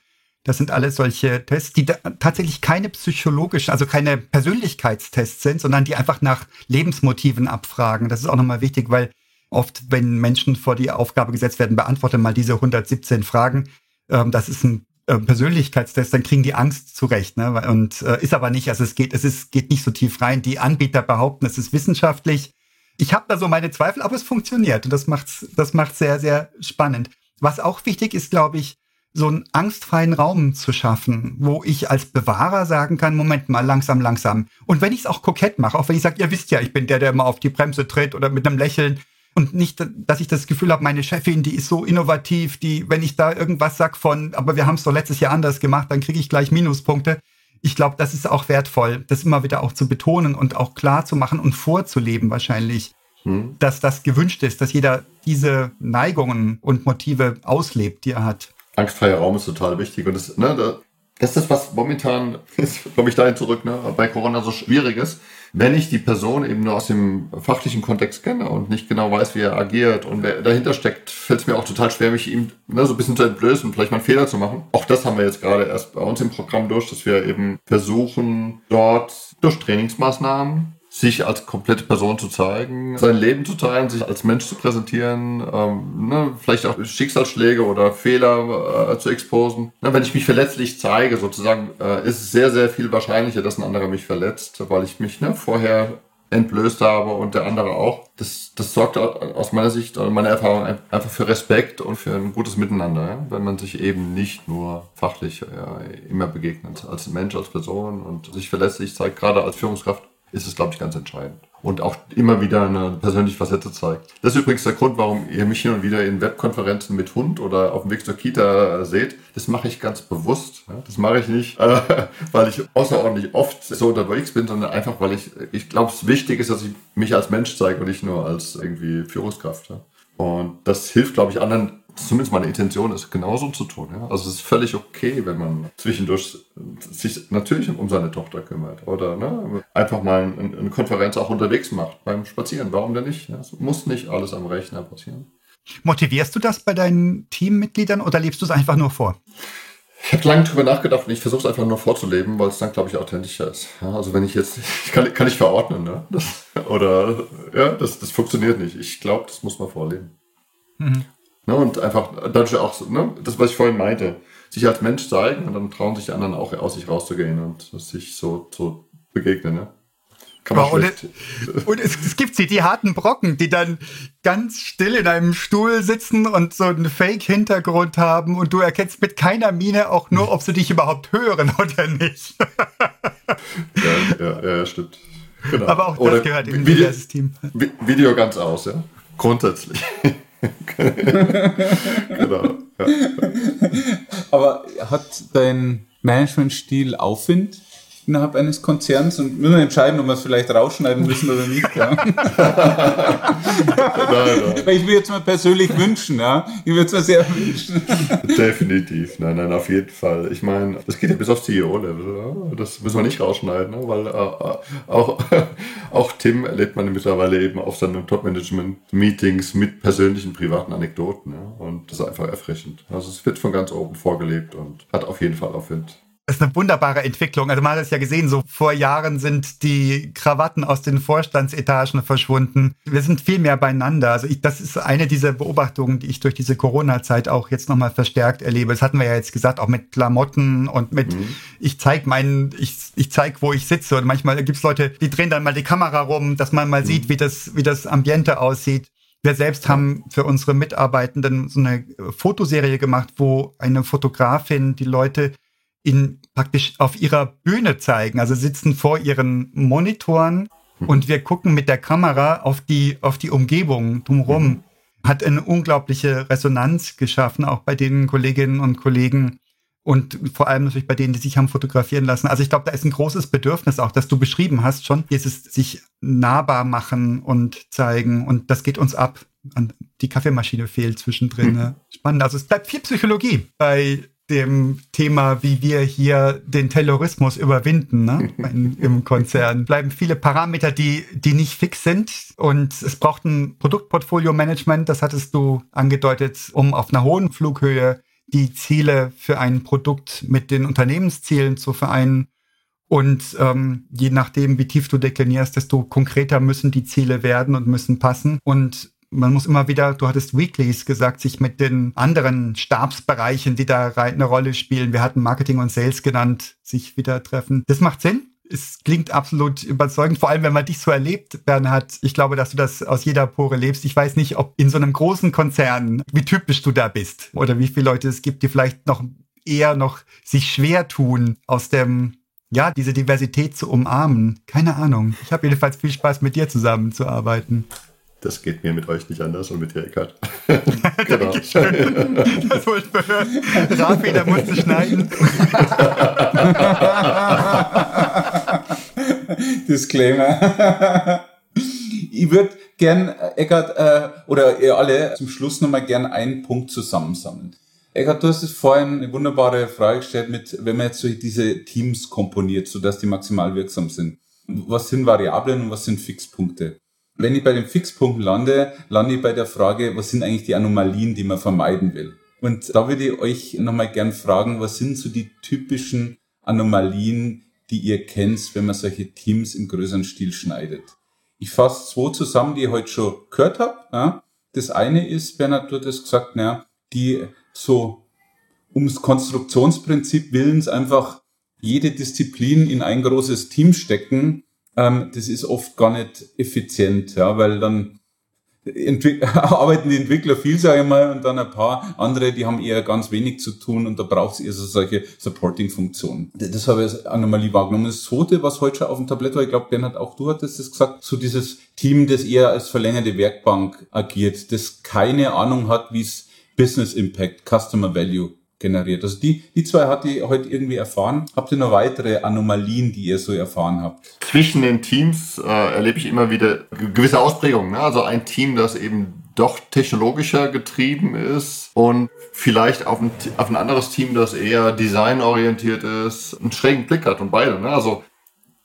Das sind alles solche Tests, die tatsächlich keine psychologischen, also keine Persönlichkeitstests sind, sondern die einfach nach Lebensmotiven abfragen. Das ist auch nochmal wichtig, weil oft, wenn Menschen vor die Aufgabe gesetzt werden, beantworte mal diese 117 Fragen. Ähm, das ist ein äh, Persönlichkeitstest, dann kriegen die Angst zurecht. Ne? Und äh, ist aber nicht, also es geht, es ist, geht nicht so tief rein. Die Anbieter behaupten, es ist wissenschaftlich. Ich habe da so meine Zweifel, aber es funktioniert und das macht's, das macht sehr, sehr spannend. Was auch wichtig ist, glaube ich, so einen angstfreien Raum zu schaffen, wo ich als Bewahrer sagen kann, Moment mal, langsam, langsam. Und wenn ich es auch kokett mache, auch wenn ich sage, ihr wisst ja, ich bin der, der immer auf die Bremse tritt oder mit einem Lächeln, und nicht, dass ich das Gefühl habe, meine Chefin, die ist so innovativ, die, wenn ich da irgendwas sag von, aber wir haben es doch letztes Jahr anders gemacht, dann kriege ich gleich Minuspunkte. Ich glaube, das ist auch wertvoll, das immer wieder auch zu betonen und auch klar zu machen und vorzuleben wahrscheinlich, hm. dass das gewünscht ist, dass jeder diese Neigungen und Motive auslebt, die er hat. Angstfreier Raum ist total wichtig und das, ne, da, das ist das, was momentan, komme ich dahin zurück, ne, bei Corona so schwierig ist wenn ich die Person eben nur aus dem fachlichen Kontext kenne und nicht genau weiß, wie er agiert und wer dahinter steckt, fällt es mir auch total schwer, mich ihm ne, so ein bisschen zu entblößen vielleicht mal einen Fehler zu machen. Auch das haben wir jetzt gerade erst bei uns im Programm durch, dass wir eben versuchen, dort durch Trainingsmaßnahmen sich als komplette Person zu zeigen, sein Leben zu teilen, sich als Mensch zu präsentieren, ähm, ne, vielleicht auch Schicksalsschläge oder Fehler äh, zu exposen. Ne, wenn ich mich verletzlich zeige, sozusagen, äh, ist es sehr, sehr viel wahrscheinlicher, dass ein anderer mich verletzt, weil ich mich ne, vorher entblößt habe und der andere auch. Das, das sorgt aus meiner Sicht und meiner Erfahrung einfach für Respekt und für ein gutes Miteinander, ja? wenn man sich eben nicht nur fachlich ja, immer begegnet, als Mensch, als Person und sich verlässlich zeigt, gerade als Führungskraft ist es, glaube ich, ganz entscheidend. Und auch immer wieder eine persönliche Facette zeigt. Das ist übrigens der Grund, warum ihr mich hin und wieder in Webkonferenzen mit Hund oder auf dem Weg zur Kita seht. Das mache ich ganz bewusst. Das mache ich nicht, äh, weil ich außerordentlich oft so unterwegs bin, sondern einfach, weil ich, ich glaube, es wichtig ist, dass ich mich als Mensch zeige und nicht nur als irgendwie Führungskraft. Und das hilft, glaube ich, anderen zumindest meine Intention ist, genauso zu tun. Ja? Also es ist völlig okay, wenn man zwischendurch sich natürlich um seine Tochter kümmert oder ne, einfach mal eine, eine Konferenz auch unterwegs macht beim Spazieren. Warum denn nicht? Es muss nicht alles am Rechner passieren. Motivierst du das bei deinen Teammitgliedern oder lebst du es einfach nur vor? Ich habe lange drüber nachgedacht und ich versuche es einfach nur vorzuleben, weil es dann, glaube ich, authentischer ist. Ja, also wenn ich jetzt, ich kann, kann ich verordnen, ne? Das, oder ja, das, das funktioniert nicht. Ich glaube, das muss man vorleben. Mhm. Ne, und einfach dadurch auch so, ne, das, was ich vorhin meinte, sich als Mensch zeigen und dann trauen sich die anderen auch aus sich rauszugehen und sich so, so begegnen. Ne? Kann man und, und es, es, gibt sie, die harten Brocken, die dann ganz still in einem Stuhl sitzen und so einen Fake-Hintergrund haben und du erkennst mit keiner Miene auch nur, ob sie dich überhaupt hören oder nicht. ja, ja, ja, stimmt. Genau. Aber auch das oder gehört in Video, dieses Team. Video ganz aus, ja. Grundsätzlich. genau. Ja. Aber hat dein Managementstil Aufwind? Innerhalb eines Konzerns und müssen wir entscheiden, ob wir es vielleicht rausschneiden müssen oder nicht. Ja. nein, nein. Ich will jetzt mal persönlich wünschen, ja. Ich würde es mir sehr wünschen. Definitiv, nein, nein, auf jeden Fall. Ich meine, das geht ja bis aufs CEO-Level. Das müssen wir nicht rausschneiden, ne? weil äh, auch, auch Tim erlebt man mittlerweile eben auf seinen Top-Management-Meetings mit persönlichen, privaten Anekdoten. Ja? Und das ist einfach erfrischend. Also es wird von ganz oben vorgelebt und hat auf jeden Fall Aufwind. Das ist eine wunderbare Entwicklung. Also man hat es ja gesehen, so vor Jahren sind die Krawatten aus den Vorstandsetagen verschwunden. Wir sind viel mehr beieinander. Also ich, das ist eine dieser Beobachtungen, die ich durch diese Corona-Zeit auch jetzt nochmal verstärkt erlebe. Das hatten wir ja jetzt gesagt, auch mit Klamotten und mit, mhm. ich zeig meinen, ich, ich zeig, wo ich sitze. Und manchmal gibt es Leute, die drehen dann mal die Kamera rum, dass man mal mhm. sieht, wie das, wie das Ambiente aussieht. Wir selbst haben für unsere Mitarbeitenden so eine Fotoserie gemacht, wo eine Fotografin die Leute in praktisch auf ihrer Bühne zeigen, also sitzen vor ihren Monitoren mhm. und wir gucken mit der Kamera auf die, auf die Umgebung drumherum. Mhm. Hat eine unglaubliche Resonanz geschaffen, auch bei den Kolleginnen und Kollegen und vor allem natürlich bei denen, die sich haben fotografieren lassen. Also ich glaube, da ist ein großes Bedürfnis auch, das du beschrieben hast schon, dieses sich nahbar machen und zeigen und das geht uns ab. Die Kaffeemaschine fehlt zwischendrin. Mhm. Spannend. Also es bleibt viel Psychologie bei dem Thema, wie wir hier den Terrorismus überwinden ne? In, im Konzern. Bleiben viele Parameter, die, die nicht fix sind. Und es braucht ein Produktportfolio-Management, das hattest du angedeutet, um auf einer hohen Flughöhe die Ziele für ein Produkt mit den Unternehmenszielen zu vereinen. Und ähm, je nachdem, wie tief du deklinierst, desto konkreter müssen die Ziele werden und müssen passen. Und man muss immer wieder, du hattest Weeklies gesagt, sich mit den anderen Stabsbereichen, die da eine Rolle spielen, wir hatten Marketing und Sales genannt, sich wieder treffen. Das macht Sinn. Es klingt absolut überzeugend, vor allem wenn man dich so erlebt, Bernhard. Ich glaube, dass du das aus jeder Pore lebst. Ich weiß nicht, ob in so einem großen Konzern, wie typisch du da bist oder wie viele Leute es gibt, die vielleicht noch eher noch sich schwer tun, aus dem ja, diese Diversität zu umarmen. Keine Ahnung. Ich habe jedenfalls viel Spaß, mit dir zusammenzuarbeiten. Das geht mir mit euch nicht anders und mit dir, Eckart. genau. das wollte ich hören. Rafi, da musst du schneiden. Disclaimer. ich würde gern, Eckart, äh, oder ihr alle zum Schluss nochmal gern einen Punkt zusammensammeln. Eckart, du hast es vorhin eine wunderbare Frage gestellt mit, wenn man jetzt so diese Teams komponiert, sodass die maximal wirksam sind. Was sind Variablen und was sind Fixpunkte? Wenn ich bei den Fixpunkten lande, lande ich bei der Frage, was sind eigentlich die Anomalien, die man vermeiden will? Und da würde ich euch nochmal gern fragen, was sind so die typischen Anomalien, die ihr kennt, wenn man solche Teams im größeren Stil schneidet? Ich fasse zwei zusammen, die ich heute schon gehört habe. Das eine ist, Bernhard, du hast gesagt, die so ums Konstruktionsprinzip willens einfach jede Disziplin in ein großes Team stecken, ähm, das ist oft gar nicht effizient, ja, weil dann arbeiten die Entwickler viel, sage ich mal, und dann ein paar andere, die haben eher ganz wenig zu tun und da braucht es eher so solche Supporting-Funktionen. Das habe ich Anomalie wahrgenommen. Das zweite, was heute schon auf dem Tablett war, ich glaube, Bernhard, auch du hattest es gesagt, so dieses Team, das eher als verlängerte Werkbank agiert, das keine Ahnung hat, wie es Business Impact, Customer Value generiert. Also die, die zwei hat ihr heute irgendwie erfahren. Habt ihr noch weitere Anomalien, die ihr so erfahren habt? Zwischen den Teams äh, erlebe ich immer wieder gewisse Ausprägungen. Ne? Also ein Team, das eben doch technologischer getrieben ist und vielleicht auf ein, auf ein anderes Team, das eher designorientiert ist, einen schrägen Blick hat und beide. Ne? Also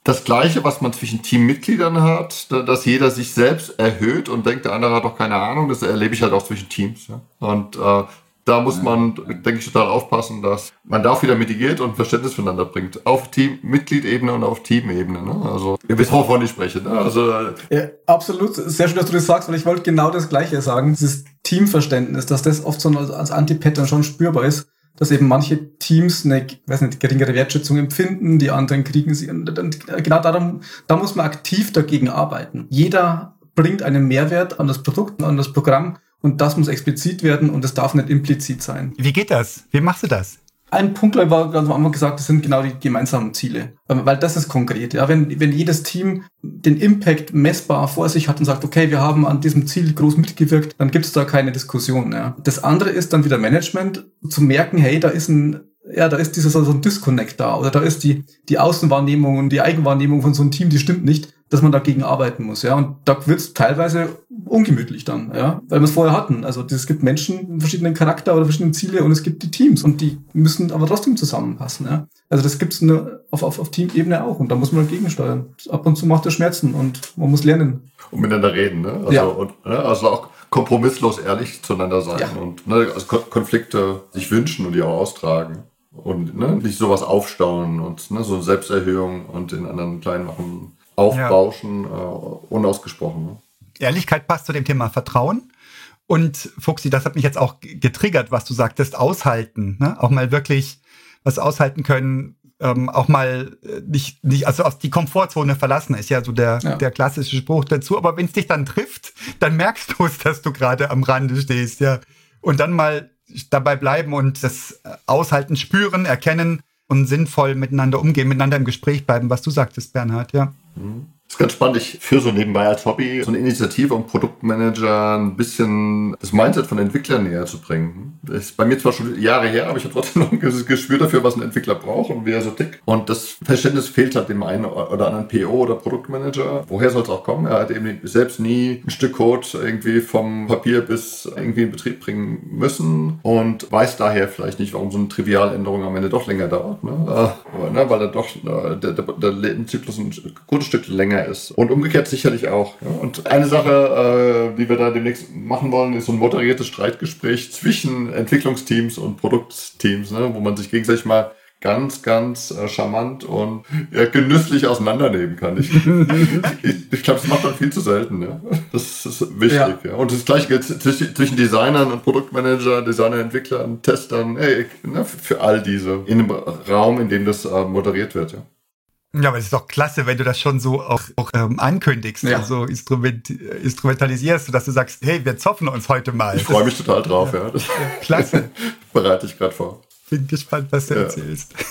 das Gleiche, was man zwischen Teammitgliedern hat, dass jeder sich selbst erhöht und denkt, der andere hat doch keine Ahnung, das erlebe ich halt auch zwischen Teams. Ja? Und äh, da muss man, denke ich, total aufpassen, dass man da auch wieder mitigiert und Verständnis füreinander bringt. Auf Team-Mitgliedebene und auf Teamebene. Ne? Also, ihr wisst, wovon ich spreche. Ne? Also, ja, absolut. Sehr schön, dass du das sagst, weil ich wollte genau das Gleiche sagen. Dieses Teamverständnis, dass das oft so als, als Antipattern schon spürbar ist dass eben manche Teams eine, weiß nicht, geringere Wertschätzung empfinden, die anderen kriegen sie. Und genau darum, da muss man aktiv dagegen arbeiten. Jeder bringt einen Mehrwert an das Produkt, an das Programm und das muss explizit werden und es darf nicht implizit sein. Wie geht das? Wie machst du das? Ein Punkt war ganz am Anfang gesagt, das sind genau die gemeinsamen Ziele. Weil das ist konkret. Ja, wenn, wenn jedes Team den Impact messbar vor sich hat und sagt, okay, wir haben an diesem Ziel groß mitgewirkt, dann gibt es da keine Diskussion. Ja. Das andere ist dann wieder Management, zu merken, hey, da ist ein ja, da ist dieser so ein Disconnect da oder da ist die, die Außenwahrnehmung und die Eigenwahrnehmung von so einem Team, die stimmt nicht dass man dagegen arbeiten muss, ja. Und da wird's teilweise ungemütlich dann, ja, weil wir es vorher hatten. Also es gibt Menschen mit verschiedenen Charakter oder verschiedenen Ziele und es gibt die Teams und die müssen aber trotzdem zusammenpassen, ja. Also das gibt's nur auf, auf, auf Teamebene auch und da muss man dagegen steuern. Ab und zu macht das Schmerzen und man muss lernen. Und miteinander reden, ne? Also, ja. und, ne? also auch kompromisslos ehrlich zueinander sein ja. und ne, also Konflikte sich wünschen und die auch austragen und ne, nicht sowas aufstauen und ne, so Selbsterhöhung und den anderen klein machen aufbauschen, ja. äh, unausgesprochen. Ne? Ehrlichkeit passt zu dem Thema Vertrauen. Und Fuxi, das hat mich jetzt auch getriggert, was du sagtest, aushalten. Ne? Auch mal wirklich was aushalten können, ähm, auch mal äh, nicht, nicht, also aus die Komfortzone verlassen, ist ja so der, ja. der klassische Spruch dazu. Aber wenn es dich dann trifft, dann merkst du es, dass du gerade am Rande stehst, ja. Und dann mal dabei bleiben und das Aushalten spüren, erkennen und sinnvoll miteinander umgehen, miteinander im Gespräch bleiben, was du sagtest, Bernhard, ja. Mhm. Das ist ganz spannend. Ich führe so nebenbei als Hobby so eine Initiative, um Produktmanager ein bisschen das Mindset von Entwicklern näher zu bringen. Das ist bei mir zwar schon Jahre her, aber ich habe trotzdem noch ein Gespür dafür, was ein Entwickler braucht und wie er so tickt. Und das Verständnis fehlt halt dem einen oder anderen PO oder Produktmanager. Woher soll es auch kommen? Er hat eben selbst nie ein Stück Code irgendwie vom Papier bis irgendwie in Betrieb bringen müssen und weiß daher vielleicht nicht, warum so eine Trivialänderung am Ende doch länger dauert. Ne? Äh, ne? Weil er doch äh, der, der, der Lebenszyklus ein gutes Stück länger länger ist. Und umgekehrt sicherlich auch. Ja. Und eine Sache, äh, die wir da demnächst machen wollen, ist so ein moderiertes Streitgespräch zwischen Entwicklungsteams und Produktteams, ne, wo man sich gegenseitig mal ganz, ganz äh, charmant und ja, genüsslich auseinandernehmen kann. Ich, ich, ich glaube, das macht man viel zu selten. Ja. Das ist wichtig. Ja. ja. Und das gleiche gilt zwischen Designern und Produktmanager, Designer, Entwicklern, Testern, hey, ne, für all diese in einem Raum, in dem das äh, moderiert wird. Ja. Ja, aber es ist doch klasse, wenn du das schon so auch, auch ähm, ankündigst, ja. also instrument, instrumentalisierst, dass du sagst, hey, wir zoffen uns heute mal. Ich freue mich total drauf, ja. ja. Das klasse. bereite ich gerade vor. Bin gespannt, was du ja. erzählst.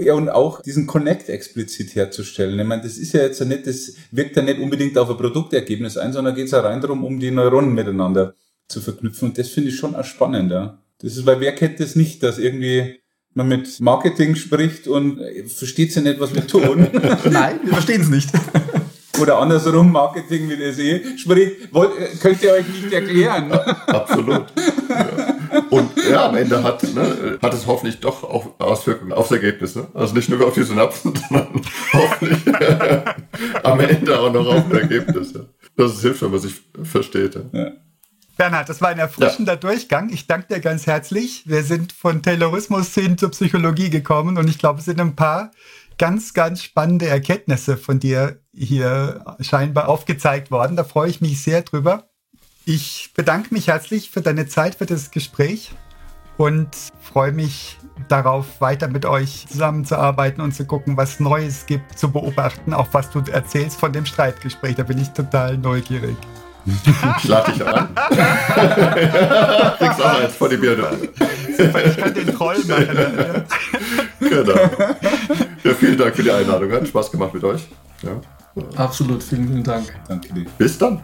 Ja, und auch diesen Connect explizit herzustellen. Ich meine, das ist ja jetzt nicht, das wirkt ja nicht unbedingt auf ein Produktergebnis ein, sondern geht es ja rein darum, um die Neuronen miteinander zu verknüpfen. Und das finde ich schon auch spannend, ja. Das ist, weil wer kennt das nicht, dass irgendwie man mit Marketing spricht und versteht ja nicht, was wir tun. Nein, wir verstehen es nicht. Oder andersrum, Marketing mit SE spricht, wollt, könnt ihr euch nicht erklären. Absolut. Ja. Und ja, am Ende hat, ne, hat es hoffentlich doch auch Auswirkungen aufs Ergebnis. Ne? Also nicht nur auf die Synapsen, sondern hoffentlich am Ende auch noch auf das Ergebnis. Ja. Das ist hilft, wenn man sich versteht. Ja. Bernhard, das war ein erfrischender ja. Durchgang. Ich danke dir ganz herzlich. Wir sind von Taylorismus hin zur Psychologie gekommen und ich glaube, es sind ein paar ganz, ganz spannende Erkenntnisse von dir hier scheinbar aufgezeigt worden. Da freue ich mich sehr drüber. Ich bedanke mich herzlich für deine Zeit, für das Gespräch und freue mich darauf, weiter mit euch zusammenzuarbeiten und zu gucken, was Neues gibt, zu beobachten, auch was du erzählst von dem Streitgespräch. Da bin ich total neugierig. Ich lade dich an. Kriegst auch eins vor die Birne. Ich kann den Troll machen. Ja. Genau. Ja, vielen Dank für die Einladung. Hat Spaß gemacht mit euch. Ja. Absolut, vielen, vielen Dank. Danke dir. Bis dann.